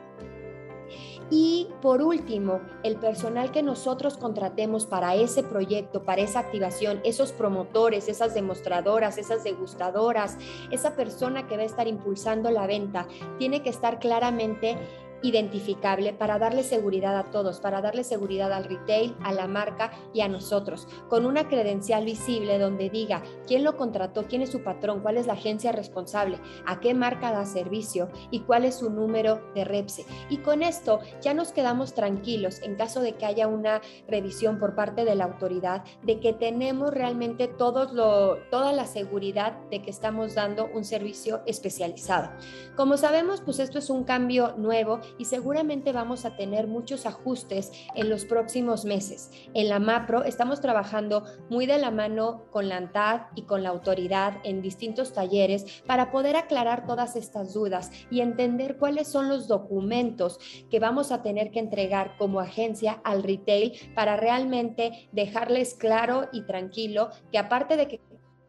Y por último, el personal que nosotros contratemos para ese proyecto, para esa activación, esos promotores, esas demostradoras, esas degustadoras, esa persona que va a estar impulsando la venta, tiene que estar claramente identificable para darle seguridad a todos, para darle seguridad al retail, a la marca y a nosotros, con una credencial visible donde diga quién lo contrató, quién es su patrón, cuál es la agencia responsable, a qué marca da servicio y cuál es su número de REPSE. Y con esto ya nos quedamos tranquilos en caso de que haya una revisión por parte de la autoridad de que tenemos realmente todos lo, toda la seguridad de que estamos dando un servicio especializado. Como sabemos, pues esto es un cambio nuevo y seguramente vamos a tener muchos ajustes en los próximos meses. En la MAPRO estamos trabajando muy de la mano con la ANTAD y con la autoridad en distintos talleres para poder aclarar todas estas dudas y entender cuáles son los documentos que vamos a tener que entregar como agencia al retail para realmente dejarles claro y tranquilo que aparte de que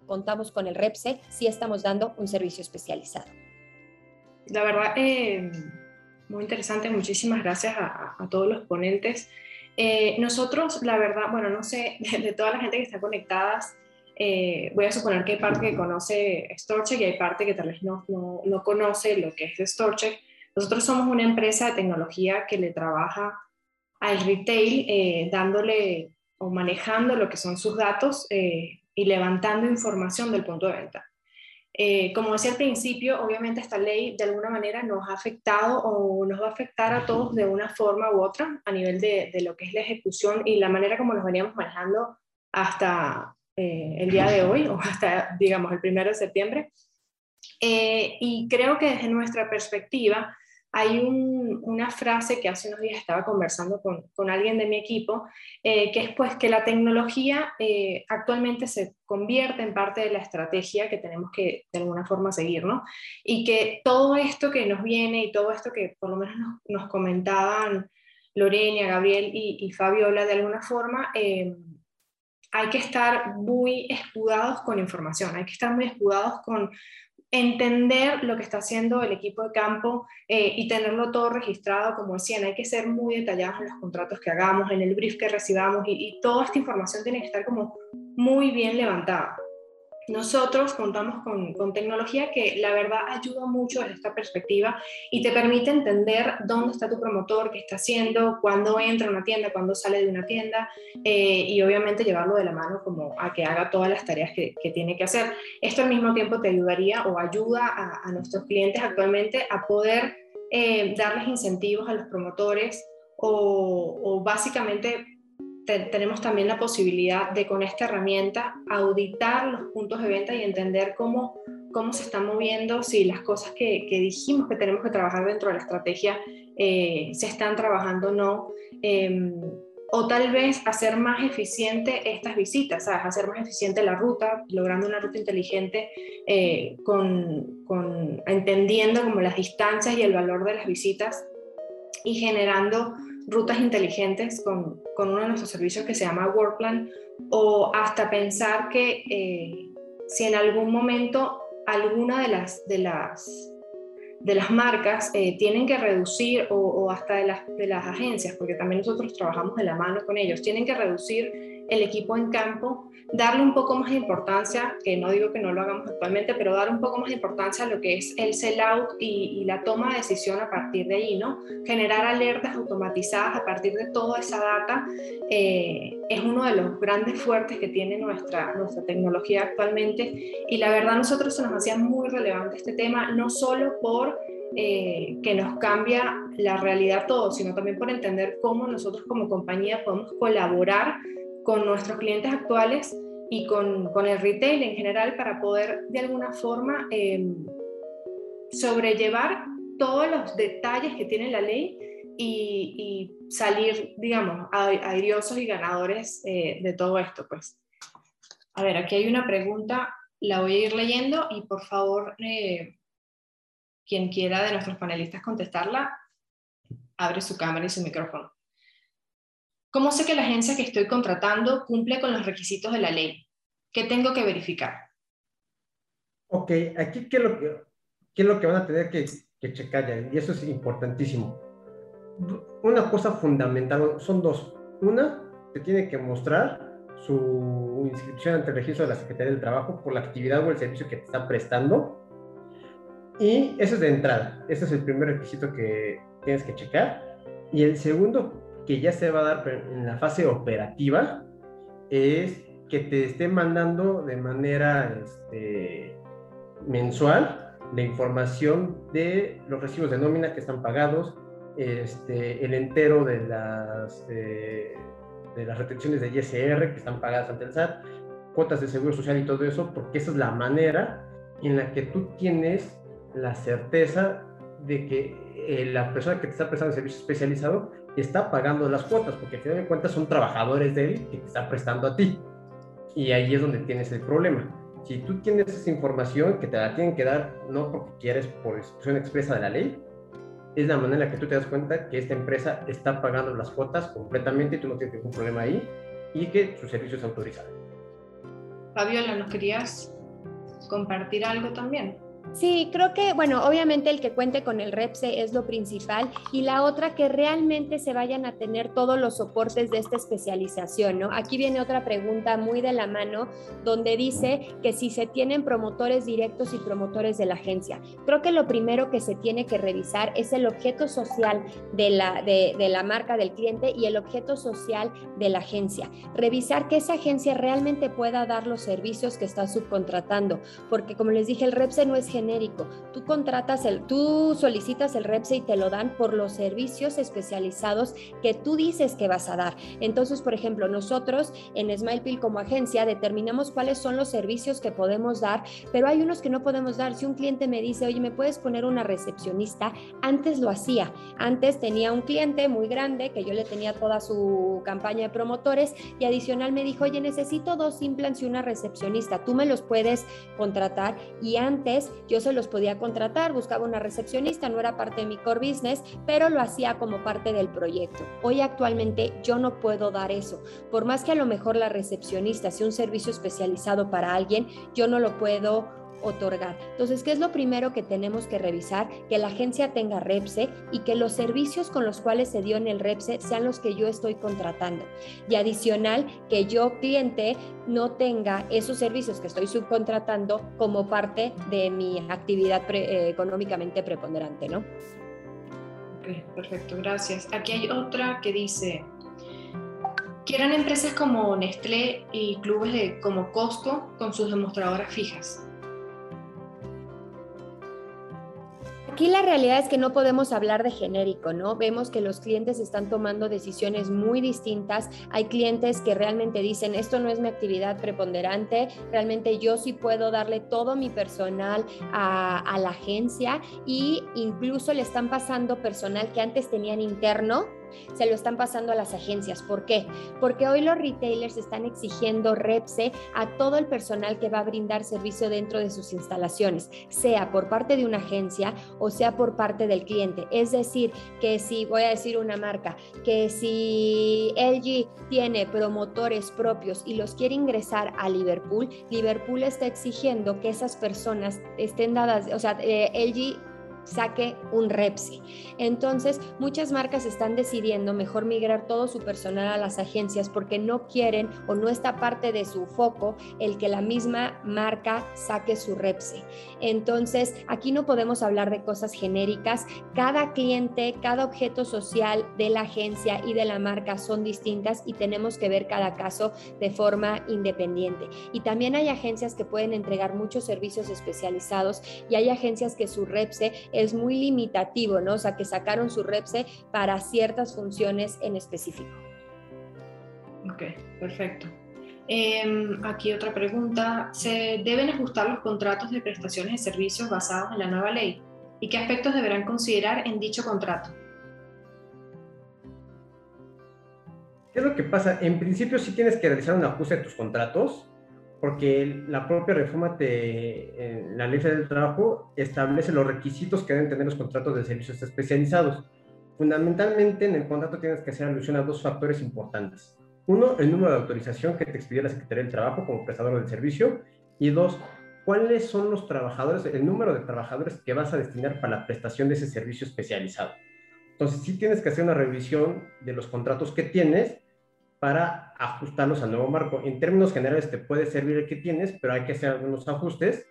contamos con el REPSE, sí estamos dando un servicio especializado. La verdad, eh, muy interesante, muchísimas gracias a, todos los ponentes. Eh, nosotros, la verdad, bueno, no sé, de, toda la gente que está conectada, eh, voy a suponer que hay parte que conoce StoreCheck y hay parte que tal vez no, no, conoce lo que es StoreCheck. Nosotros somos una empresa de tecnología que le trabaja al retail eh, dándole o manejando lo que son sus datos y levantando información del punto de venta. Eh, como decía al principio, obviamente esta ley de alguna manera nos ha afectado o nos va a afectar a todos de una forma u otra a nivel de, lo que es la ejecución y la manera como nos veníamos manejando hasta eh, el día de hoy o hasta, digamos, el primero de septiembre. Eh, y creo que desde nuestra perspectiva, hay una frase que hace unos días estaba conversando con, alguien de mi equipo, eh, que es pues que la tecnología eh, actualmente se convierte en parte de la estrategia que tenemos que de alguna forma seguir, ¿no? Y que todo esto que nos viene y todo esto que por lo menos nos, comentaban Lorena, Gabriel y, Fabiola de alguna forma, eh, hay que estar muy escudados con información, hay que estar muy escudados con entender lo que está haciendo el equipo de campo eh, y tenerlo todo registrado, como decían, hay que ser muy detallados en los contratos que hagamos, en el brief que recibamos y, y toda esta información tiene que estar como muy bien levantada. Nosotros contamos con, tecnología que la verdad ayuda mucho desde esta perspectiva y te permite entender dónde está tu promotor, qué está haciendo, cuándo entra a una tienda, cuándo sale de una tienda eh, y obviamente llevarlo de la mano como a que haga todas las tareas que, tiene que hacer. Esto al mismo tiempo te ayudaría o ayuda a, nuestros clientes actualmente a poder eh, darles incentivos a los promotores o, o básicamente tenemos también la posibilidad de con esta herramienta auditar los puntos de venta y entender cómo, cómo se están moviendo, si las cosas que, dijimos que tenemos que trabajar dentro de la estrategia eh, se están trabajando o no. Em, o tal vez hacer más eficiente estas visitas, ¿sabes? hacer más eficiente la ruta, logrando una ruta inteligente, eh, con, con, entendiendo como las distancias y el valor de las visitas y generando rutas inteligentes con, con, uno de nuestros servicios que se llama Workplan o hasta pensar que eh, si en algún momento alguna de las, de las, de las marcas eh, tienen que reducir o, o, hasta de las, de las agencias, porque también nosotros trabajamos de la mano con ellos, tienen que reducir el equipo en campo, darle un poco más de importancia, que no digo que no lo hagamos actualmente, pero dar un poco más de importancia a lo que es el sell-out y, la toma de decisión a partir de ahí, ¿no? Generar alertas automatizadas a partir de toda esa data eh, es uno de los grandes fuertes que tiene nuestra, nuestra tecnología actualmente y la verdad nosotros se nos hacía muy relevante este tema, no solo por eh, que nos cambia la realidad todo, sino también por entender cómo nosotros como compañía podemos colaborar con nuestros clientes actuales y con, con el retail en general para poder de alguna forma em, sobrellevar todos los detalles que tiene la ley y, salir, digamos, airiosos y ganadores eh, de todo esto. Pues. A ver, aquí hay una pregunta, la voy a ir leyendo y por favor eh, quien quiera de nuestros panelistas contestarla, abre su cámara y su micrófono. ¿Cómo sé que la agencia que estoy contratando cumple con los requisitos de la ley? ¿Qué tengo que verificar? Ok, aquí qué es lo que, qué es lo que van a tener que, que checar ya, y eso es importantísimo. Una cosa fundamental, son dos. Una, te tiene que mostrar su inscripción ante el registro de la Secretaría del Trabajo por la actividad o el servicio que te está prestando y eso es de entrada. Ese es el primer requisito que tienes que checar. Y el segundo, que ya se va a dar en la fase operativa, es que te esté mandando de manera este, mensual la información de los recibos de nómina que están pagados, este, el entero de las, eh, de las retenciones de ISR que están pagadas ante el SAT, cuotas de seguro social y todo eso, porque esa es la manera en la que tú tienes la certeza de que eh, la persona que te está prestando el servicio especializado está pagando las cuotas, porque al final de cuentas son trabajadores de él que te está prestando a ti. Y ahí es donde tienes el problema. Si tú tienes esa información que te la tienen que dar, no porque quieres por instrucción expresa de la ley, es la manera en la que tú te das cuenta que esta empresa está pagando las cuotas completamente y tú no tienes ningún problema ahí y que su servicio es autorizado. Fabiola, ¿nos querías compartir algo también? Sí, creo que, bueno, obviamente el que cuente con el REPSE es lo principal y la otra que realmente se vayan a tener todos los soportes de esta especialización, ¿no? Aquí viene otra pregunta muy de la mano donde dice que si se tienen promotores directos y promotores de la agencia. Creo que lo primero que se tiene que revisar es el objeto social de la, de, la marca del cliente y el objeto social de la agencia. Revisar que esa agencia realmente pueda dar los servicios que está subcontratando, porque como les dije, el REPSE no es genérico. Tú contratas el, tú solicitas el REPSE y te lo dan por los servicios especializados que tú dices que vas a dar. Entonces, por ejemplo, nosotros en SmilePill como agencia determinamos cuáles son los servicios que podemos dar, pero hay unos que no podemos dar. Si un cliente me dice, oye, ¿me puedes poner una recepcionista? Antes lo hacía. Antes tenía un cliente muy grande que yo le tenía toda su campaña de promotores y adicional me dijo, oye, necesito dos implants y una recepcionista. Tú me los puedes contratar y antes yo se los podía contratar, buscaba una recepcionista, no era parte de mi core business, pero lo hacía como parte del proyecto. Hoy actualmente yo no puedo dar eso. Por más que a lo mejor la recepcionista sea un servicio especializado para alguien, yo no lo puedo otorgar. Entonces, ¿qué es lo primero que tenemos que revisar? Que la agencia tenga REPSE y que los servicios con los cuales se dio en el REPSE sean los que yo estoy contratando. Y adicional, que yo, cliente, no tenga esos servicios que estoy subcontratando como parte de mi actividad eh, económicamente preponderante, ¿no? Ok, perfecto, gracias. Aquí hay otra que dice, quieran empresas como Nestlé y clubes como Costco con sus demostradoras fijas. Aquí la realidad es que no podemos hablar de genérico, ¿no? Vemos que los clientes están tomando decisiones muy distintas. Hay clientes que realmente dicen, esto no es mi actividad preponderante, realmente yo sí puedo darle todo mi personal a, a la agencia y incluso le están pasando personal que antes tenían interno se lo están pasando a las agencias. ¿Por qué? Porque hoy los retailers están exigiendo REPSE a todo el personal que va a brindar servicio dentro de sus instalaciones, sea por parte de una agencia o sea por parte del cliente. Es decir, que si, voy a decir una marca, que si LG tiene promotores propios y los quiere ingresar a Liverpool, Liverpool está exigiendo que esas personas estén dadas, o sea, eh, LG saque un REPSE. Entonces, muchas marcas están decidiendo mejor migrar todo su personal a las agencias porque no quieren o no está parte de su foco el que la misma marca saque su REPSE. Entonces, aquí no podemos hablar de cosas genéricas. Cada cliente, cada objeto social de la agencia y de la marca son distintas y tenemos que ver cada caso de forma independiente. Y también hay agencias que pueden entregar muchos servicios especializados y hay agencias que su REPSE es muy limitativo, ¿no? O sea, que sacaron su REPSE para ciertas funciones en específico. Ok, perfecto. Em, aquí otra pregunta. ¿Se deben ajustar los contratos de prestaciones de servicios basados en la nueva ley? ¿Y qué aspectos deberán considerar en dicho contrato? ¿Qué es lo que pasa? En principio sí tienes que realizar un ajuste de tus contratos, porque la propia reforma de la ley del trabajo establece los requisitos que deben tener los contratos de servicios especializados. Fundamentalmente en el contrato tienes que hacer alusión a dos factores importantes. Uno, el número de autorización que te expidió la Secretaría del Trabajo como prestador del servicio. Y dos, cuáles son los trabajadores, el número de trabajadores que vas a destinar para la prestación de ese servicio especializado. Entonces, sí tienes que hacer una revisión de los contratos que tienes para ajustarlos al nuevo marco. En términos generales te puede servir el que tienes, pero hay que hacer algunos ajustes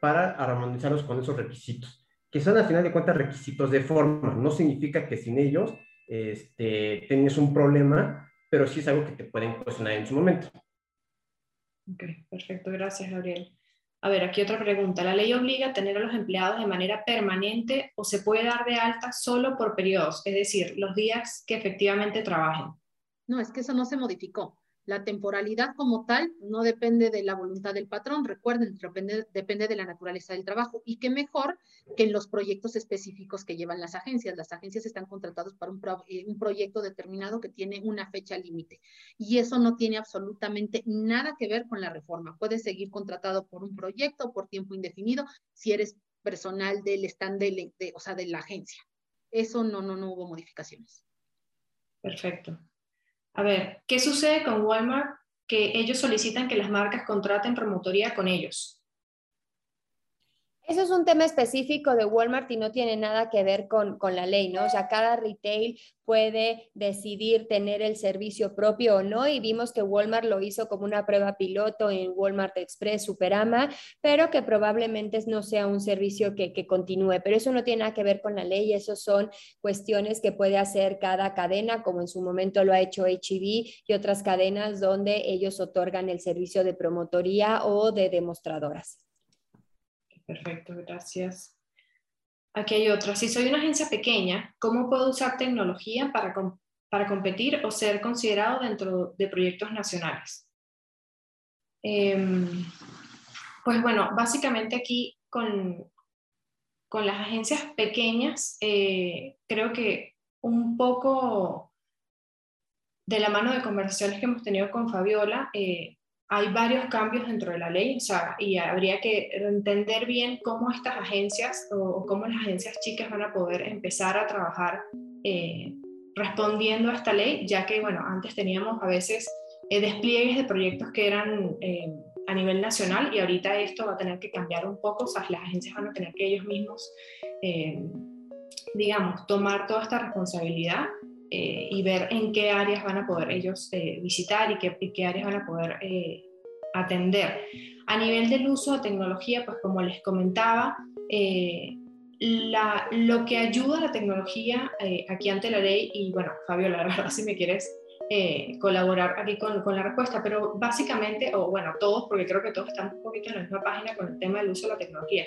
para armonizarlos con esos requisitos, que son al final de cuentas requisitos de forma. No significa que sin ellos este, tienes un problema, pero sí es algo que te pueden cuestionar en su momento. Ok, perfecto, gracias Gabriel. A ver, aquí otra pregunta. ¿La ley obliga a tener a los empleados de manera permanente o se puede dar de alta solo por periodos, es decir, los días que efectivamente trabajen? No, es que eso no se modificó. La temporalidad como tal no depende de la voluntad del patrón, recuerden, depende, depende, de la naturaleza del trabajo y qué mejor que en los proyectos específicos que llevan las agencias. Las agencias están contratadas para un, eh, un proyecto determinado que tiene una fecha límite y eso no tiene absolutamente nada que ver con la reforma. Puedes seguir contratado por un proyecto por tiempo indefinido si eres personal del stand de, de, o sea, de la agencia. Eso no, no, no hubo modificaciones. Perfecto. A ver, ¿qué sucede con Walmart? Que ellos solicitan que las marcas contraten promotoría con ellos. Eso es un tema específico de Walmart y no tiene nada que ver con, con, la ley, ¿no? O sea, cada retail puede decidir tener el servicio propio o no y vimos que Walmart lo hizo como una prueba piloto en Walmart Express Superama, pero que probablemente no sea un servicio que, continúe. Pero eso no tiene nada que ver con la ley, eso son cuestiones que puede hacer cada cadena, como en su momento lo ha hecho HEB y otras cadenas donde ellos otorgan el servicio de promotoría o de demostradoras. Perfecto, gracias. Aquí hay otra. Si soy una agencia pequeña, ¿cómo puedo usar tecnología para, para competir o ser considerado dentro de proyectos nacionales? Em, pues bueno, básicamente aquí con, con las agencias pequeñas, eh, creo que un poco de la mano de conversaciones que hemos tenido con Fabiola, eh, hay varios cambios dentro de la ley, o sea, y habría que entender bien cómo estas agencias o cómo las agencias chicas van a poder empezar a trabajar eh, respondiendo a esta ley, ya que, bueno, antes teníamos a veces eh, despliegues de proyectos que eran eh, a nivel nacional y ahorita esto va a tener que cambiar un poco, o sea, las agencias van a tener que ellos mismos, digamos, tomar toda esta responsabilidad eh, y ver en qué áreas van a poder ellos eh, visitar y qué, qué, áreas van a poder eh, atender. A nivel del uso de tecnología, pues como les comentaba, la, lo que ayuda a la tecnología aquí ante la ley, y bueno, Fabio, la verdad, si me quieres eh, colaborar aquí con, con, la respuesta, pero básicamente, o bueno, todos, porque creo que todos estamos un poquito en la misma página con el tema del uso de la tecnología,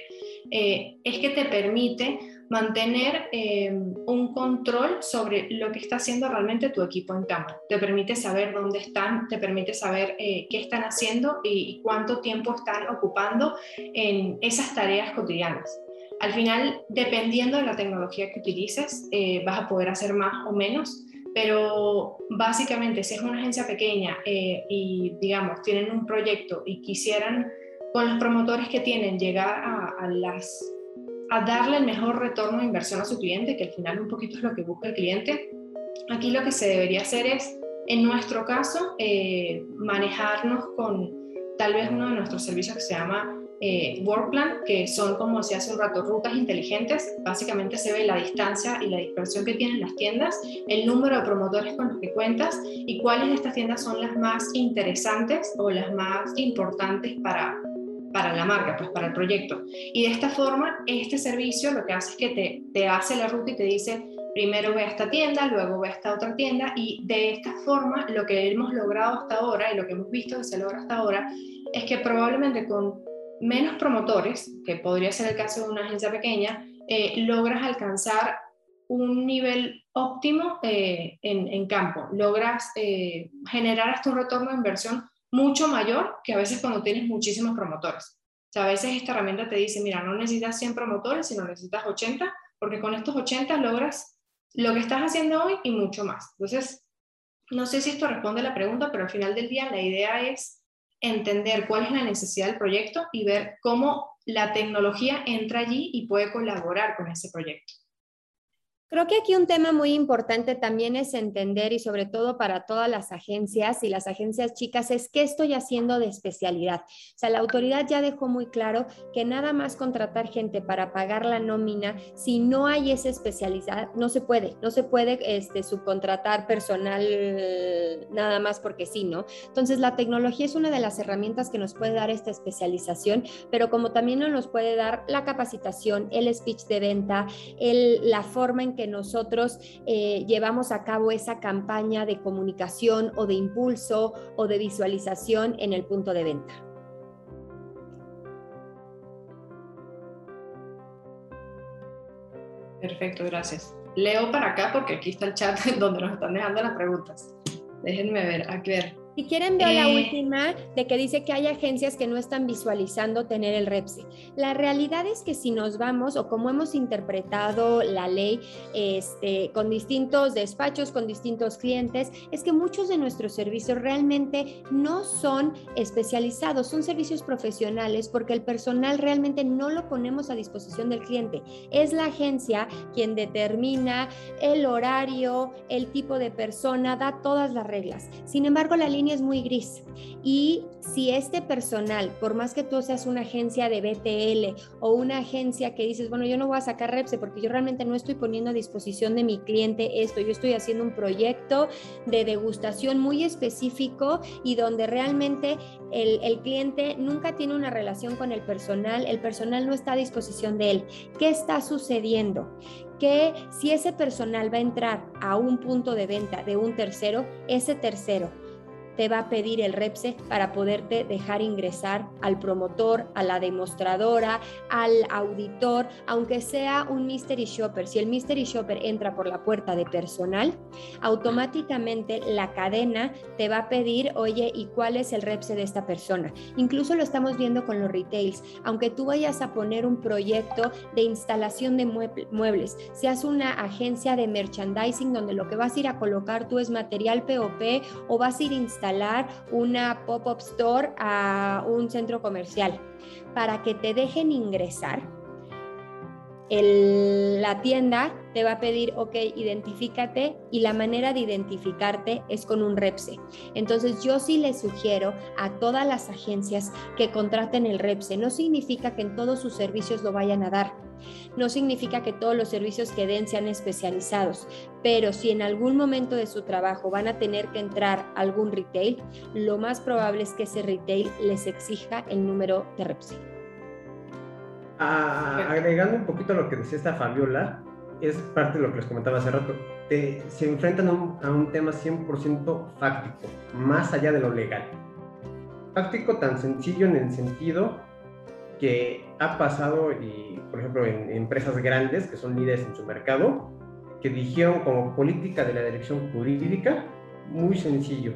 eh, es que te permite mantener eh, un control sobre lo que está haciendo realmente tu equipo en campo. Te permite saber dónde están, te permite saber qué están haciendo y cuánto tiempo están ocupando en esas tareas cotidianas. Al final, dependiendo de la tecnología que utilices, vas a poder hacer más o menos, pero básicamente si es una agencia pequeña eh, y digamos tienen un proyecto y quisieran con los promotores que tienen llegar a, las a darle el mejor retorno de inversión a su cliente, que al final un poquito es lo que busca el cliente, aquí lo que se debería hacer es, en nuestro caso, eh, manejarnos con tal vez uno de nuestros servicios que se llama eh, work plan, que son como se hace un rato, rutas inteligentes. Básicamente se ve la distancia y la dispersión que tienen las tiendas, el número de promotores con los que cuentas y cuáles de estas tiendas son las más interesantes o las más importantes para, para la marca, pues para el proyecto. Y de esta forma, este servicio lo que hace es que te, te hace la ruta y te dice, primero ve a esta tienda, luego ve a esta otra tienda y de esta forma lo que hemos logrado hasta ahora y lo que hemos visto que se logra hasta ahora es que probablemente con menos promotores, que podría ser el caso de una agencia pequeña, eh, logras alcanzar un nivel óptimo eh, en, campo, logras eh, generar hasta un retorno de inversión mucho mayor que a veces cuando tienes muchísimos promotores. O sea, a veces esta herramienta te dice, mira, no necesitas 100 promotores, sino necesitas 80, porque con estos 80 logras lo que estás haciendo hoy y mucho más. Entonces, no sé si esto responde a la pregunta, pero al final del día la idea es entender cuál es la necesidad del proyecto y ver cómo la tecnología entra allí y puede colaborar con ese proyecto. Creo que aquí un tema muy importante también es entender y sobre todo para todas las agencias y las agencias chicas es qué estoy haciendo de especialidad. O sea, la autoridad ya dejó muy claro que nada más contratar gente para pagar la nómina, si no hay esa especialidad, no se puede, no se puede este, subcontratar personal nada más porque sí, ¿no? Entonces, la tecnología es una de las herramientas que nos puede dar esta especialización, pero como también nos puede dar la capacitación, el speech de venta, el, la forma en que nosotros eh, llevamos a cabo esa campaña de comunicación o de impulso o de visualización en el punto de venta. Perfecto, gracias. Leo para acá porque aquí está el chat donde nos están dejando las preguntas. Déjenme ver, a ver. Si quieren, veo la eh. última de que dice que hay agencias que no están visualizando tener el REPSE. La realidad es que si nos vamos, o como hemos interpretado la ley este, con distintos despachos, con distintos clientes, es que muchos de nuestros servicios realmente no son especializados, son servicios profesionales porque el personal realmente no lo ponemos a disposición del cliente. Es la agencia quien determina el horario, el tipo de persona, da todas las reglas. Sin embargo, la línea es muy gris. Y si este personal, por más que tú seas una agencia de BTL o una agencia que dices, bueno, yo no voy a sacar Repse porque yo realmente no estoy poniendo a disposición de mi cliente esto, yo estoy haciendo un proyecto de degustación muy específico y donde realmente el, el cliente nunca tiene una relación con el personal, el personal no está a disposición de él. ¿Qué está sucediendo? que si ese personal va a entrar a un punto de venta de un tercero, ese tercero te va a pedir el REPSE para poderte dejar ingresar al promotor, a la demostradora, al auditor, aunque sea un mystery shopper. Si el mystery shopper entra por la puerta de personal, automáticamente la cadena te va a pedir, oye, ¿y cuál es el REPSE de esta persona? Incluso lo estamos viendo con los retails. Aunque tú vayas a poner un proyecto de instalación de muebles, seas una agencia de merchandising donde lo que vas a ir a colocar tú es material POP o vas a ir a instalar una pop-up store a un centro comercial para que te dejen ingresar. la tienda te va a pedir, ok, identifícate y la manera de identificarte es con un REPSE. Entonces yo sí les sugiero a todas las agencias que contraten el REPSE. No significa que en todos sus servicios lo vayan a dar no significa que todos los servicios que den sean especializados, pero si en algún momento de su trabajo van a tener que entrar a algún retail, lo más probable es que ese retail les exija el número de Repsi. agregando un poquito lo que decía esta Fabiola, es parte de lo que les comentaba hace rato. se enfrentan a un, a un tema 100% fáctico, más allá de lo legal. Fáctico tan sencillo en el sentido que ha pasado, y, por ejemplo, en, empresas grandes que son líderes en su mercado, que dijeron como política de la dirección jurídica, muy sencillo.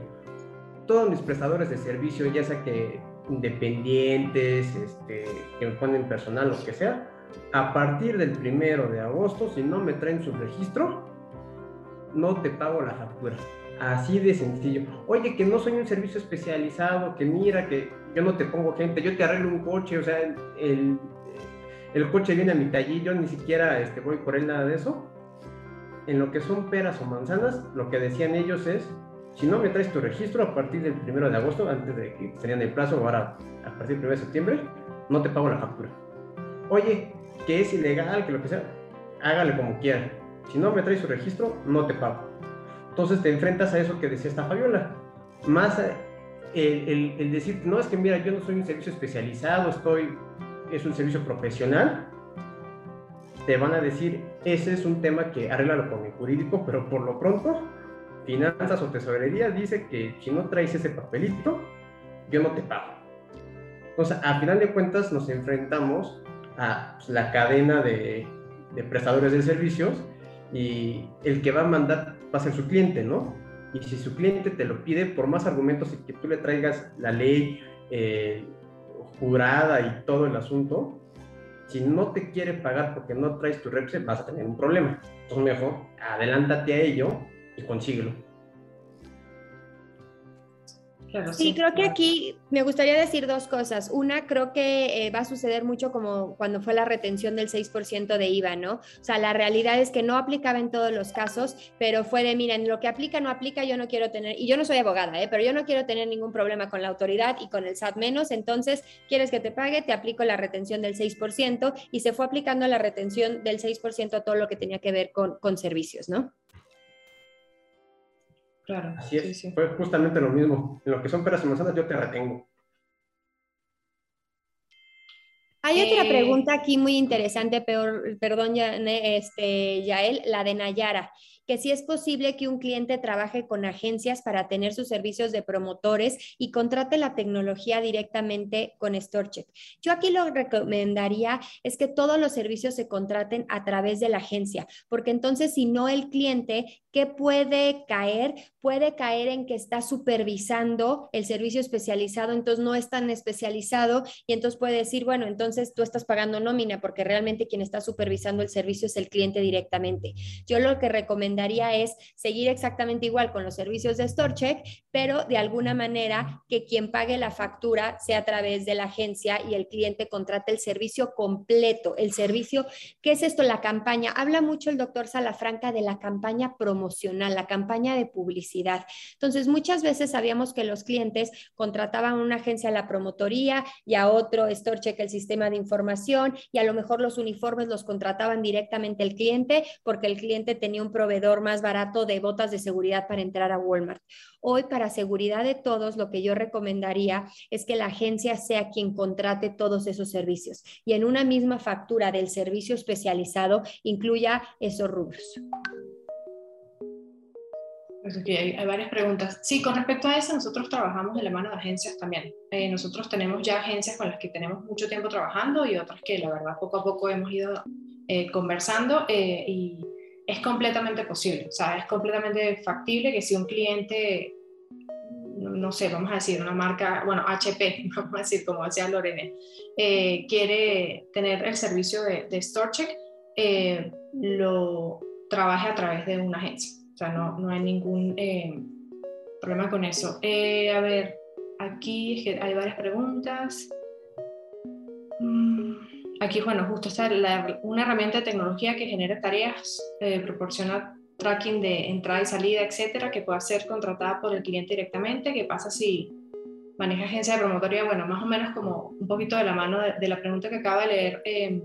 Todos mis prestadores de servicio, ya sea que independientes, este, que me ponen personal, lo que sea, a partir del primero de agosto, si no me traen su registro, no te pago la factura. Así de sencillo. Oye, que no soy un servicio especializado, que mira, que yo no te pongo gente, yo te arreglo un coche, o sea, el, el coche viene a mi taller, yo ni siquiera este, voy por él, nada de eso. En lo que son peras o manzanas, lo que decían ellos es, si no me traes tu registro a partir del 1 de agosto, antes de que tenían el plazo, ahora a partir del 1 de septiembre, no te pago la factura. Oye, que es ilegal, que lo que sea, hágale como quiera. Si no me traes su registro, no te pago. Entonces te enfrentas a eso que decía esta Fabiola. Más el, el, decir, no, es que mira, yo no soy un servicio especializado, estoy, es un servicio profesional, te van a decir, ese es un tema que arréglalo con el jurídico, pero por lo pronto, finanzas o tesorería dice que si no traes ese papelito, yo no te pago. Entonces, a final de cuentas, nos enfrentamos a pues, la cadena de, de prestadores de servicios y el que va a mandar va a ser su cliente, ¿no? Y si su cliente te lo pide, por más argumentos y que tú le traigas la ley eh, jurada y todo el asunto, si no te quiere pagar porque no traes tu repse, vas a tener un problema. Entonces mejor adelántate a ello y consíguelo sí, creo que aquí me gustaría decir dos cosas. Una, creo que eh, va a suceder mucho como cuando fue la retención del 6% de IVA, ¿no? O sea, la realidad es que no aplicaba en todos los casos, pero fue de, miren, lo que aplica no aplica, yo no quiero tener, y yo no soy abogada, ¿eh? pero yo no quiero tener ningún problema con la autoridad y con el SAT menos, entonces, ¿quieres que te pague? Te aplico la retención del 6% y se fue aplicando la retención del 6% a todo lo que tenía que ver con, con servicios, ¿no? Claro. Así es. Fue justamente lo mismo. En lo que son peras y manzanas yo te retengo. Hay otra eh, pregunta aquí muy interesante, peor, perdón, ya, este, Yael, la de Nayara que si es posible que un cliente trabaje con agencias para tener sus servicios de promotores y contrate la tecnología directamente con StoreCheck. Yo aquí lo recomendaría es que todos los servicios se contraten a través de la agencia, porque entonces si no el cliente, ¿qué puede caer? Puede caer en que está supervisando el servicio especializado, entonces no es tan especializado y entonces puede decir, bueno, entonces tú estás pagando nómina porque realmente quien está supervisando el servicio es el cliente directamente. Yo lo que recomendaría es seguir exactamente igual con los servicios de StoreCheck, pero de alguna manera que quien pague la factura sea a través de la agencia y el cliente contrate el servicio completo. El servicio, ¿qué es esto? La campaña. Habla mucho el doctor Salafranca de la campaña promocional, la campaña de publicidad. Entonces, muchas veces sabíamos que los clientes contrataban a una agencia a la promotoría y a otro StoreCheck el sistema de información y a lo mejor los uniformes los contrataban directamente el cliente porque el cliente tenía un proveedor más barato de botas de seguridad para entrar a Walmart. Hoy, para seguridad de todos, lo que yo recomendaría es que la agencia sea quien contrate todos esos servicios y en una misma factura del servicio especializado incluya esos rubros. Pues hay, varias preguntas. Sí, con respecto a eso, nosotros trabajamos de la mano de agencias también. Eh, nosotros tenemos ya agencias con las que tenemos mucho tiempo trabajando y otras que la verdad poco a poco hemos ido eh, conversando eh, y es completamente posible, o sea, es completamente factible que si un cliente, no, sé, vamos a decir, una marca, bueno, HP, vamos a decir, como decía Lorena, eh, quiere tener el servicio de, de StoreCheck, eh, lo trabaje a través de una agencia. No, no hay ningún eh, problema con eso. a ver, aquí hay varias preguntas. Mm. Aquí, bueno, justo está una herramienta de tecnología que genera tareas, eh, proporciona tracking de entrada y salida, etcétera, que pueda ser contratada por el cliente directamente. ¿Qué pasa si maneja agencia de promotoría? Bueno, más o menos como un poquito de la mano de, la pregunta que acaba de leer em,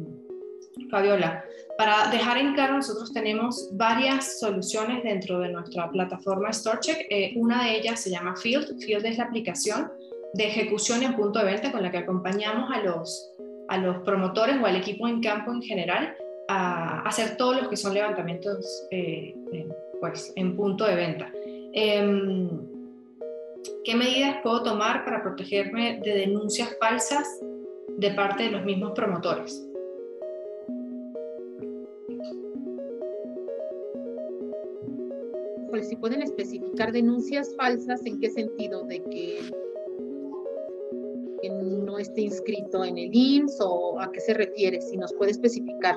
Fabiola. Para dejar en claro, nosotros tenemos varias soluciones dentro de nuestra plataforma StoreCheck. Eh, una de ellas se llama Field. Field es la aplicación de ejecución en punto de venta con la que acompañamos a los a los promotores o al equipo en campo en general a hacer todos los que son levantamientos eh, pues, en punto de venta. Em, ¿Qué medidas puedo tomar para protegerme de denuncias falsas de parte de los mismos promotores? Pues si pueden especificar denuncias falsas, ¿en qué sentido? De que no esté inscrito en el IMSS o a qué se refiere, si nos puede especificar.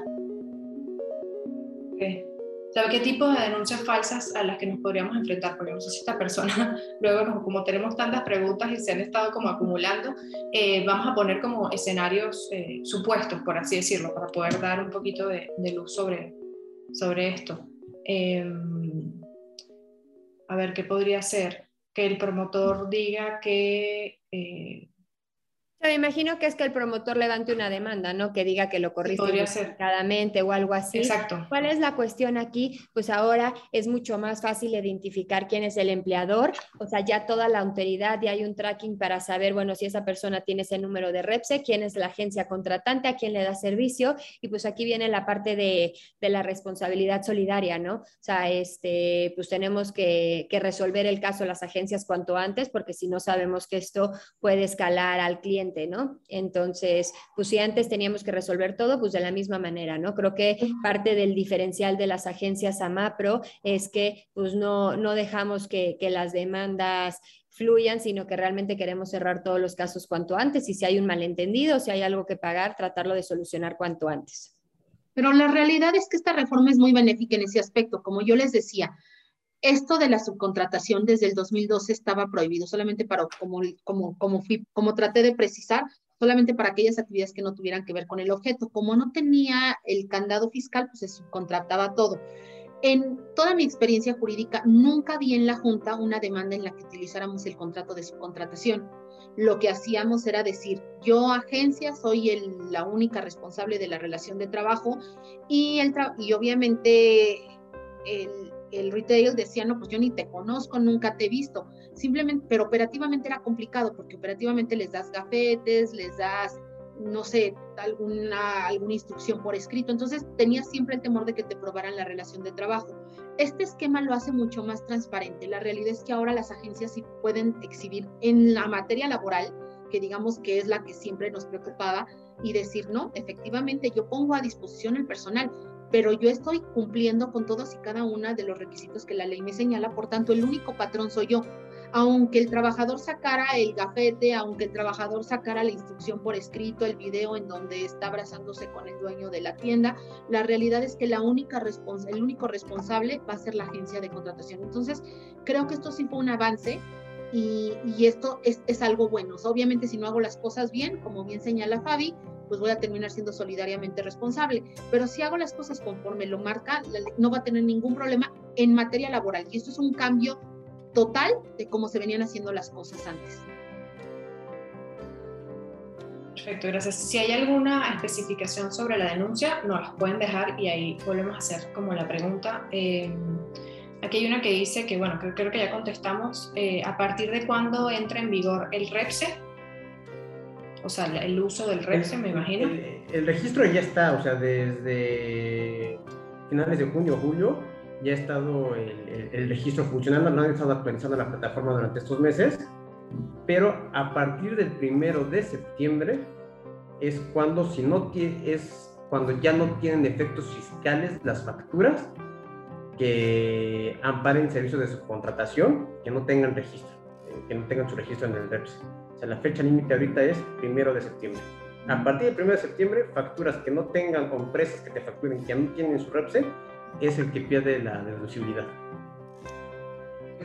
¿Sabe qué tipo de denuncias falsas a las que nos podríamos enfrentar? Porque no sé si esta persona, luego como tenemos tantas preguntas y se han estado como acumulando, eh, vamos a poner como escenarios eh, supuestos, por así decirlo, para poder dar un poquito de, luz sobre, sobre esto. Em, a ver, ¿qué podría ser? Que el promotor diga que eh, me imagino que es que el promotor levante una demanda, ¿no? Que diga que lo corriste equivocadamente o algo así. Exacto. ¿Cuál es la cuestión aquí? Pues ahora es mucho más fácil identificar quién es el empleador, o sea, ya toda la autoridad, ya hay un tracking para saber, bueno, si esa persona tiene ese número de REPSE, quién es la agencia contratante, a quién le da servicio, y pues aquí viene la parte de, de la responsabilidad solidaria, ¿no? O sea, este, pues tenemos que, que resolver el caso de las agencias cuanto antes, porque si no sabemos que esto puede escalar al cliente ¿no? Entonces, pues si antes teníamos que resolver todo, pues de la misma manera, ¿no? Creo que parte del diferencial de las agencias AMAPRO es que pues no, no dejamos que, que las demandas fluyan, sino que realmente queremos cerrar todos los casos cuanto antes y si hay un malentendido, si hay algo que pagar, tratarlo de solucionar cuanto antes. Pero la realidad es que esta reforma es muy benéfica en ese aspecto. Como yo les decía, esto de la subcontratación desde el 2012 estaba prohibido, solamente para, como, como, como, fui, como traté de precisar, solamente para aquellas actividades que no tuvieran que ver con el objeto. Como no tenía el candado fiscal, pues se subcontrataba todo. En toda mi experiencia jurídica, nunca vi en la Junta una demanda en la que utilizáramos el contrato de subcontratación. Lo que hacíamos era decir, yo agencia soy la única responsable de la relación de trabajo y, el y obviamente el, el retail decía, no, pues yo ni te conozco, nunca te he visto. Simplemente, pero operativamente era complicado porque operativamente les das gafetes, les das, no sé, alguna, alguna instrucción por escrito. Entonces tenía siempre el temor de que te probaran la relación de trabajo. Este esquema lo hace mucho más transparente. La realidad es que ahora las agencias sí pueden exhibir en la materia laboral, que digamos que es la que siempre nos preocupaba, y decir, no, efectivamente yo pongo a disposición el personal, pero yo estoy cumpliendo con todos y cada una de los requisitos que la ley me señala, por tanto el único patrón soy yo. Aunque el trabajador sacara el gafete, aunque el trabajador sacara la instrucción por escrito, el video en donde está abrazándose con el dueño de la tienda, la realidad es que la única el único responsable va a ser la agencia de contratación. Entonces, creo que esto sí fue un avance y, esto es, es, algo bueno. obviamente, si no hago las cosas bien, como bien señala Fabi, pues voy a terminar siendo solidariamente responsable. Pero si hago las cosas conforme lo marca, no va a tener ningún problema en materia laboral. Y esto es un cambio total de cómo se venían haciendo las cosas antes. Perfecto, gracias. Si hay alguna especificación sobre la denuncia, nos las pueden dejar y ahí volvemos a hacer como la pregunta. Eh, aquí hay una que dice que, bueno, creo, que ya contestamos, eh, a partir de cuándo entra en vigor el REPSE, o sea, el uso del REPSE, me imagino. El, registro ya está, o sea, desde finales de junio o julio ya ha estado el, registro funcionando, no han estado actualizando la plataforma durante estos meses, pero a partir del primero de septiembre es cuando, si no es cuando ya no tienen efectos fiscales las facturas que amparen servicios de subcontratación que no tengan registro, eh, que no tengan su registro en el REPSE la fecha límite ahorita es primero de septiembre. A partir del primero de septiembre, facturas que no tengan o empresas que te facturen que no tienen su REPSE, es el que pierde la deducibilidad.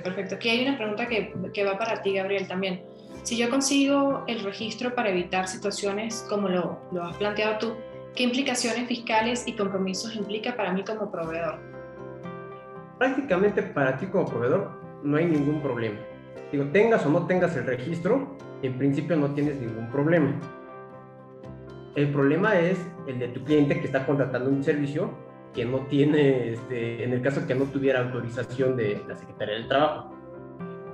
Perfecto. Aquí hay una pregunta que, que va para ti, Gabriel, también. Si yo consigo el registro para evitar situaciones como lo, lo has planteado tú, ¿qué implicaciones fiscales y compromisos implica para mí como proveedor? Prácticamente para ti como proveedor no hay ningún problema. Digo, tengas o no tengas el registro, en principio no tienes ningún problema. El problema es el de tu cliente que está contratando un servicio que no tiene, este, en el caso que no tuviera autorización de la Secretaría del Trabajo.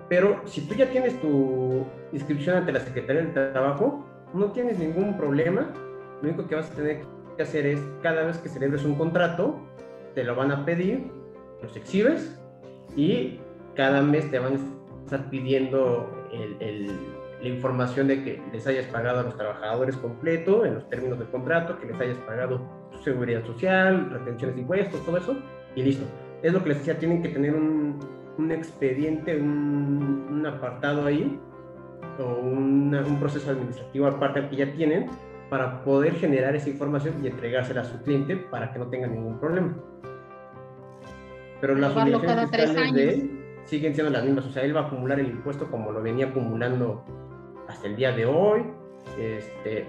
Pero si tú ya tienes tu inscripción ante la Secretaría del Trabajo, no tienes ningún problema. Lo único que vas a tener que hacer es, cada vez que celebres un contrato, te lo van a pedir, los exhibes y cada mes te van a estar pidiendo el la información de que les hayas pagado a los trabajadores completo en los términos del contrato, que les hayas pagado su seguridad social, retenciones de impuestos, todo eso, y listo. Es lo que les decía, tienen que tener un, un expediente, un, un, apartado ahí, o un proceso administrativo aparte que ya tienen, para poder generar esa información y entregársela a su cliente para que no tengan ningún problema. Pero las obligaciones fiscales de siguen siendo las mismas, o sea, él va a acumular el impuesto como lo venía acumulando hasta el día de hoy. Este,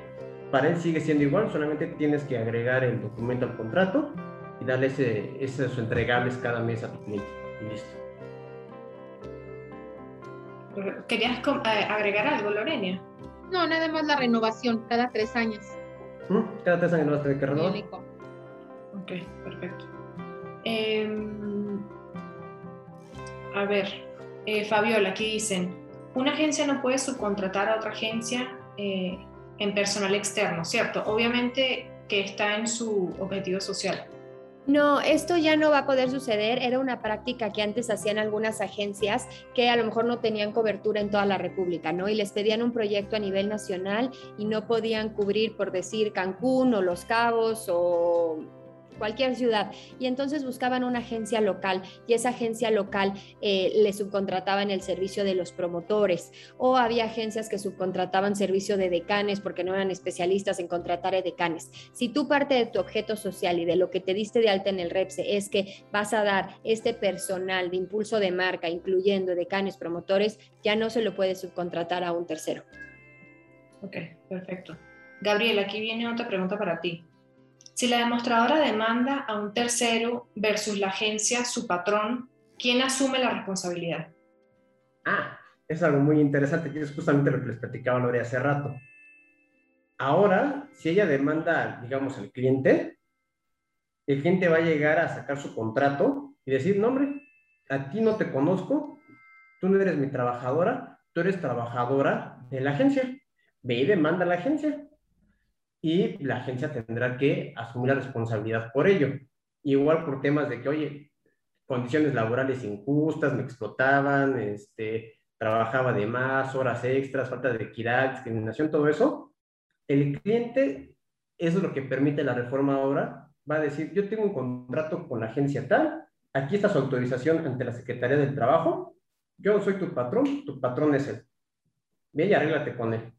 para él sigue siendo igual, solamente tienes que agregar el documento al contrato y darle ese, esos entregables cada mes a tu cliente. Y listo. ¿Querías agregar algo, Lorena? No, nada más la renovación, cada tres años. Cada tres años no vas a tener que renovar. Ok, perfecto. Em, a ver, eh, Fabiola, aquí dicen, una agencia no puede subcontratar a otra agencia eh, en personal externo, ¿cierto? Obviamente que está en su objetivo social. No, esto ya no va a poder suceder. Era una práctica que antes hacían algunas agencias que a lo mejor no tenían cobertura en toda la República, ¿no? Y les pedían un proyecto a nivel nacional y no podían cubrir, por decir, Cancún o Los Cabos o cualquier ciudad. Y entonces buscaban una agencia local y esa agencia local eh, le subcontrataba en el servicio de los promotores o había agencias que subcontrataban servicio de decanes porque no eran especialistas en contratar a decanes. Si tú parte de tu objeto social y de lo que te diste de alta en el REPSE es que vas a dar este personal de impulso de marca, incluyendo decanes, promotores, ya no se lo puedes subcontratar a un tercero. Ok, perfecto. Gabriel, aquí viene otra pregunta para ti. Si la demostradora demanda a un tercero versus la agencia, su patrón, ¿quién asume la responsabilidad? Ah, es algo muy interesante, que es justamente lo que les platicaba Lore hace rato. Ahora, si ella demanda, digamos, al cliente, el cliente va a llegar a sacar su contrato y decir, no, hombre, a ti no te conozco, tú no eres mi trabajadora, tú eres trabajadora de la agencia. Ve y demanda a la agencia y la agencia tendrá que asumir la responsabilidad por ello. Igual por temas de que, oye, condiciones laborales injustas, me explotaban, este, trabajaba de más, horas extras, falta de equidad, discriminación, todo eso, el cliente, eso es lo que permite la reforma ahora, va a decir, yo tengo un contrato con la agencia tal, aquí está su autorización ante la Secretaría del Trabajo, yo soy tu patrón, tu patrón es él. Ve y arréglate con él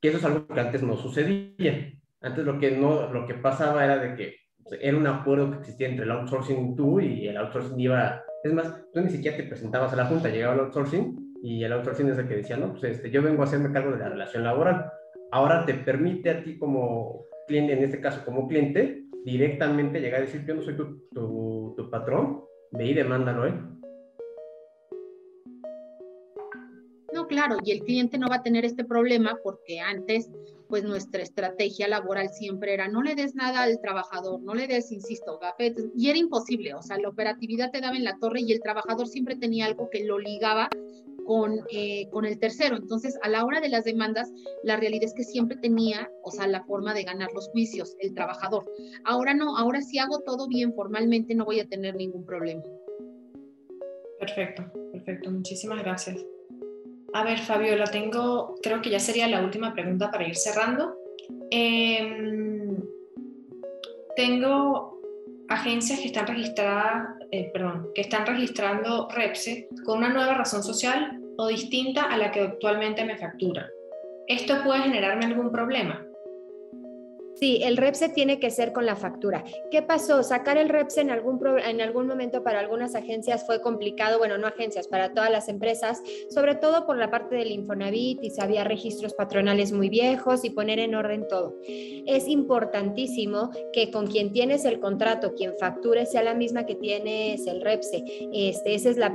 que eso es algo que antes no sucedía. Antes lo que, no, lo que pasaba era de que era un acuerdo que existía entre el outsourcing tú y el outsourcing iba, es más, tú ni siquiera te presentabas a la junta, llegaba el outsourcing y el outsourcing es el que decía, no, pues este, yo vengo a hacerme cargo de la relación laboral. Ahora te permite a ti como cliente, en este caso como cliente, directamente llegar a decir, yo no soy tu, tu, tu patrón, ve y demándalo, ¿eh? Claro, y el cliente no va a tener este problema porque antes, pues nuestra estrategia laboral siempre era no le des nada al trabajador, no le des, insisto, gafetes, y era imposible, o sea, la operatividad te daba en la torre y el trabajador siempre tenía algo que lo ligaba con, eh, con el tercero. Entonces, a la hora de las demandas, la realidad es que siempre tenía, o sea, la forma de ganar los juicios, el trabajador. Ahora no, ahora si hago todo bien formalmente, no voy a tener ningún problema. Perfecto, perfecto. Muchísimas gracias. A ver, Fabiola, tengo, creo que ya sería la última pregunta para ir cerrando. Em, tengo agencias que están registradas, eh, perdón, que están registrando REPSE con una nueva razón social o distinta a la que actualmente me factura. ¿Esto puede generarme algún problema? Sí, el REPSE tiene que ser con la factura. ¿Qué pasó? Sacar el REPSE en algún, en algún momento para algunas agencias fue complicado, bueno, no agencias, para todas las empresas, sobre todo por la parte del Infonavit y si había registros patronales muy viejos y poner en orden todo. Es importantísimo que con quien tienes el contrato, quien facture, sea la misma que tienes el REPSE. Este, esa es la,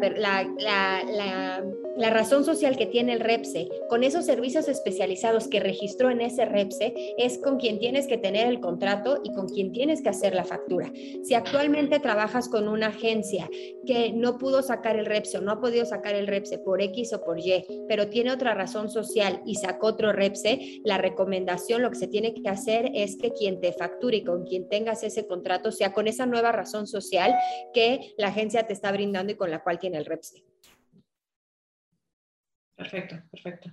razón social que tiene el REPSE. Con esos servicios especializados que registró en ese REPSE, es con quien tienes que tener el contrato y con quien tienes que hacer la factura. Si actualmente trabajas con una agencia que no pudo sacar el REPSE o no ha podido sacar el REPSE por X o por Y, pero tiene otra razón social y sacó otro REPSE, la recomendación, lo que se tiene que hacer es que quien te facture y con quien tengas ese contrato sea con esa nueva razón social que la agencia te está brindando y con la cual tiene el REPSE. Perfecto, perfecto.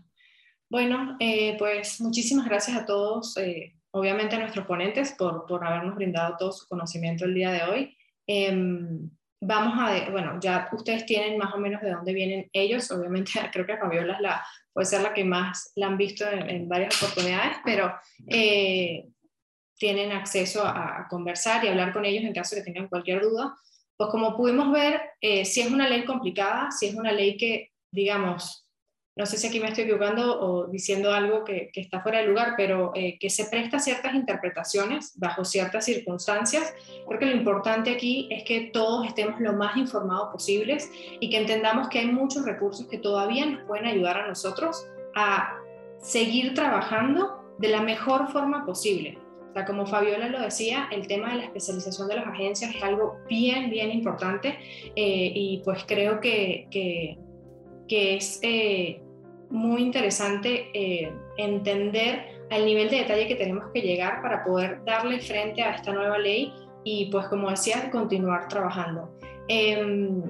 Bueno, eh, pues muchísimas gracias a todos eh, obviamente a nuestros ponentes por, por habernos brindado todo su conocimiento el día de hoy. Em, vamos a, bueno, ya ustedes tienen más o menos de dónde vienen ellos, obviamente creo que Fabiola la, puede ser la que más la han visto en, varias oportunidades, pero eh, tienen acceso a, conversar y hablar con ellos en caso de que tengan cualquier duda. Pues como pudimos ver, eh, si es una ley complicada, si es una ley que, digamos, no sé si aquí me estoy equivocando o diciendo algo que, está fuera de lugar, pero eh, que se presta ciertas interpretaciones bajo ciertas circunstancias. Creo que lo importante aquí es que todos estemos lo más informados posibles y que entendamos que hay muchos recursos que todavía nos pueden ayudar a nosotros a seguir trabajando de la mejor forma posible. O sea, como Fabiola lo decía, el tema de la especialización de las agencias es algo bien, bien importante eh, y pues creo que, que, es eh, muy interesante eh, entender al nivel de detalle que tenemos que llegar para poder darle frente a esta nueva ley y pues como decía, continuar trabajando. Em,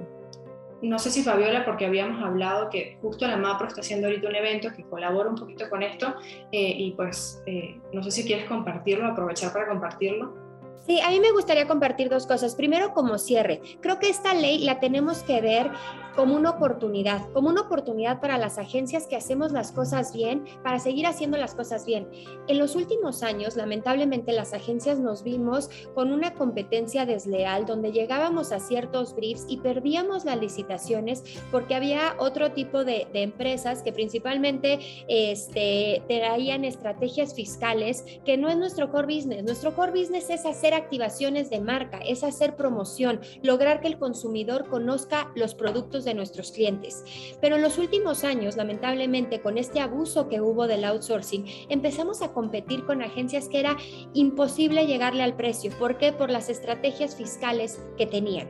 no sé si Fabiola, porque habíamos hablado que justo la MAPRO está haciendo ahorita un evento que colabora un poquito con esto eh, y pues eh, no sé si quieres compartirlo, aprovechar para compartirlo. Sí, a mí me gustaría compartir dos cosas. Primero, como cierre, creo que esta ley la tenemos que ver como una oportunidad, como una oportunidad para las agencias que hacemos las cosas bien, para seguir haciendo las cosas bien. En los últimos años, lamentablemente, las agencias nos vimos con una competencia desleal donde llegábamos a ciertos briefs y perdíamos las licitaciones porque había otro tipo de, empresas que principalmente este, traían estrategias fiscales que no es nuestro core business. Nuestro core business es hacer activaciones de marca, es hacer promoción, lograr que el consumidor conozca los productos de nuestros clientes. Pero en los últimos años, lamentablemente, con este abuso que hubo del outsourcing, empezamos a competir con agencias que era imposible llegarle al precio. ¿Por qué? Por las estrategias fiscales que tenían.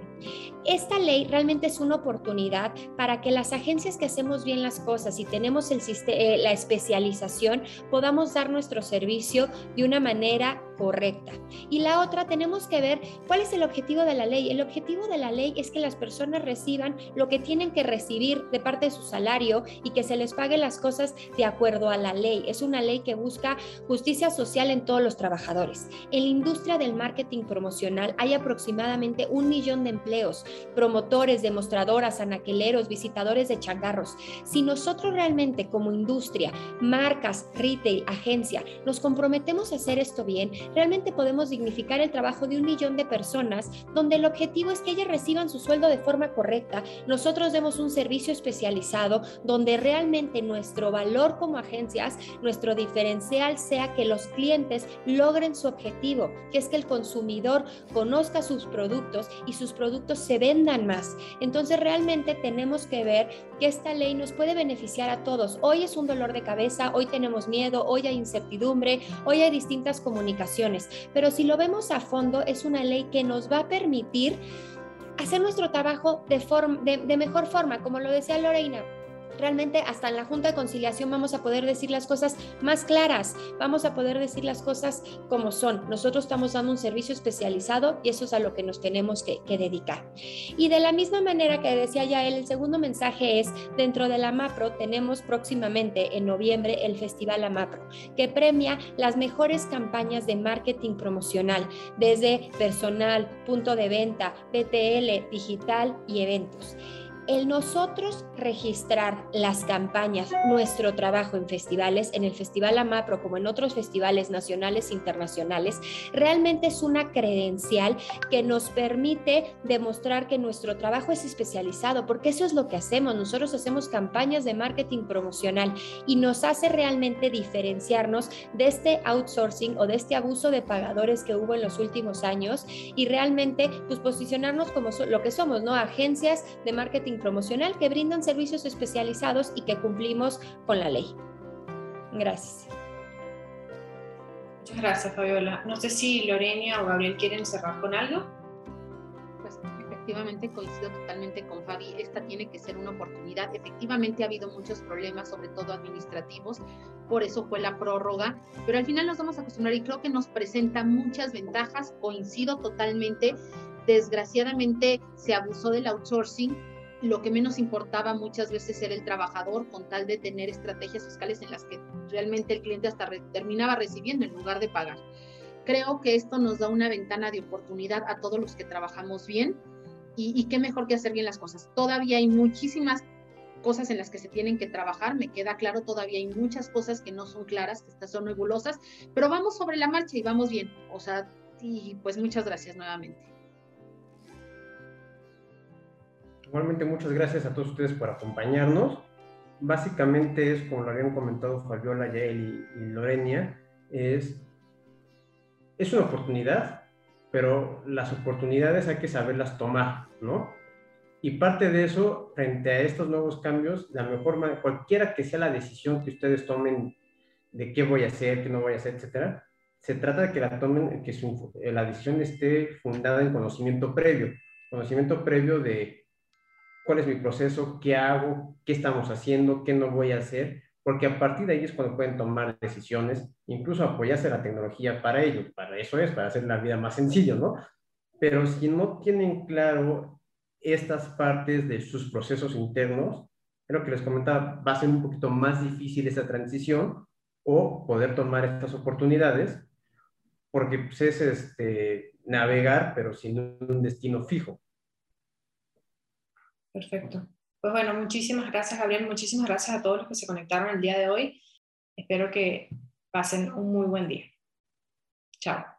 Esta ley realmente es una oportunidad para que las agencias que hacemos bien las cosas y tenemos el, eh, la especialización podamos dar nuestro servicio de una manera correcta. Y la otra, tenemos que ver cuál es el objetivo de la ley. El objetivo de la ley es que las personas reciban lo que tienen que recibir de parte de su salario y que se les pague las cosas de acuerdo a la ley. Es una ley que busca justicia social en todos los trabajadores. En la industria del marketing promocional hay aproximadamente un millón de empleos, promotores, demostradoras, anaqueleros, visitadores de changarros. Si nosotros realmente como industria, marcas, retail, agencia, nos comprometemos a hacer esto bien, realmente podemos dignificar el trabajo de un millón de personas donde el objetivo es que ellas reciban su sueldo de forma correcta. Nosotros demos un servicio especializado donde realmente nuestro valor como agencias, nuestro diferencial sea que los clientes logren su objetivo, que es que el consumidor conozca sus productos y sus productos se vendan más. Entonces realmente tenemos que ver que esta ley nos puede beneficiar a todos. Hoy es un dolor de cabeza, hoy tenemos miedo, hoy hay incertidumbre, hoy hay distintas comunicaciones, pero si lo vemos a fondo es una ley que nos va a permitir hacer nuestro trabajo de, de, mejor forma, como lo decía Lorena realmente hasta en la Junta de Conciliación vamos a poder decir las cosas más claras, vamos a poder decir las cosas como son. Nosotros estamos dando un servicio especializado y eso es a lo que nos tenemos que, dedicar. Y de la misma manera que decía ya él, el segundo mensaje es, dentro de la MAPRO tenemos próximamente en noviembre el Festival AMAPRO, que premia las mejores campañas de marketing promocional, desde personal, punto de venta, PTL, digital y eventos el nosotros registrar las campañas, nuestro trabajo en festivales, en el Festival AMAPRO como en otros festivales nacionales e internacionales, realmente es una credencial que nos permite demostrar que nuestro trabajo es especializado, porque eso es lo que hacemos. Nosotros hacemos campañas de marketing promocional y nos hace realmente diferenciarnos de este outsourcing o de este abuso de pagadores que hubo en los últimos años y realmente pues posicionarnos como lo que somos, ¿no? Agencias de marketing promocional que brindan servicios especializados y que cumplimos con la ley. Gracias. Muchas gracias, Fabiola. No sé si Lorena o Gabriel quieren cerrar con algo. Pues efectivamente coincido totalmente con Fabi. Esta tiene que ser una oportunidad. Efectivamente ha habido muchos problemas, sobre todo administrativos, por eso fue la prórroga, pero al final nos vamos a acostumbrar y creo que nos presenta muchas ventajas. Coincido totalmente. Desgraciadamente se abusó del outsourcing lo que menos importaba muchas veces era el trabajador con tal de tener estrategias fiscales en las que realmente el cliente hasta terminaba recibiendo en lugar de pagar. Creo que esto nos da una ventana de oportunidad a todos los que trabajamos bien y, y qué mejor que hacer bien las cosas. Todavía hay muchísimas cosas en las que se tienen que trabajar, me queda claro, todavía hay muchas cosas que no son claras, que estas son nebulosas, pero vamos sobre la marcha y vamos bien. O sea, y pues muchas gracias nuevamente. Igualmente muchas gracias a todos ustedes por acompañarnos básicamente es, como lo habían comentado Fabiola, Yael y, y Lorenia, es, es una oportunidad, pero las oportunidades hay que saberlas tomar, ¿no? Y parte de eso, frente a estos nuevos cambios, la mejor manera, cualquiera que sea la decisión que ustedes tomen de qué voy a hacer, qué no voy a hacer, etcétera, se trata de que la tomen, que su, la decisión esté fundada en conocimiento previo, conocimiento previo de cuál es mi proceso, qué hago, qué estamos haciendo, qué no voy a hacer, porque a partir de ahí es cuando pueden tomar decisiones, incluso apoyarse la tecnología para ello, para eso es, para hacer la vida más sencilla, ¿no? Pero si no tienen claro estas partes de sus procesos internos, lo que les comentaba, va a ser un poquito más difícil esa transición o poder tomar estas oportunidades, porque pues, es este, navegar, pero sin un destino fijo. Perfecto. Pues bueno, muchísimas gracias, Gabriel. Muchísimas gracias a todos los que se conectaron el día de hoy. Espero que pasen un muy buen día. Chao.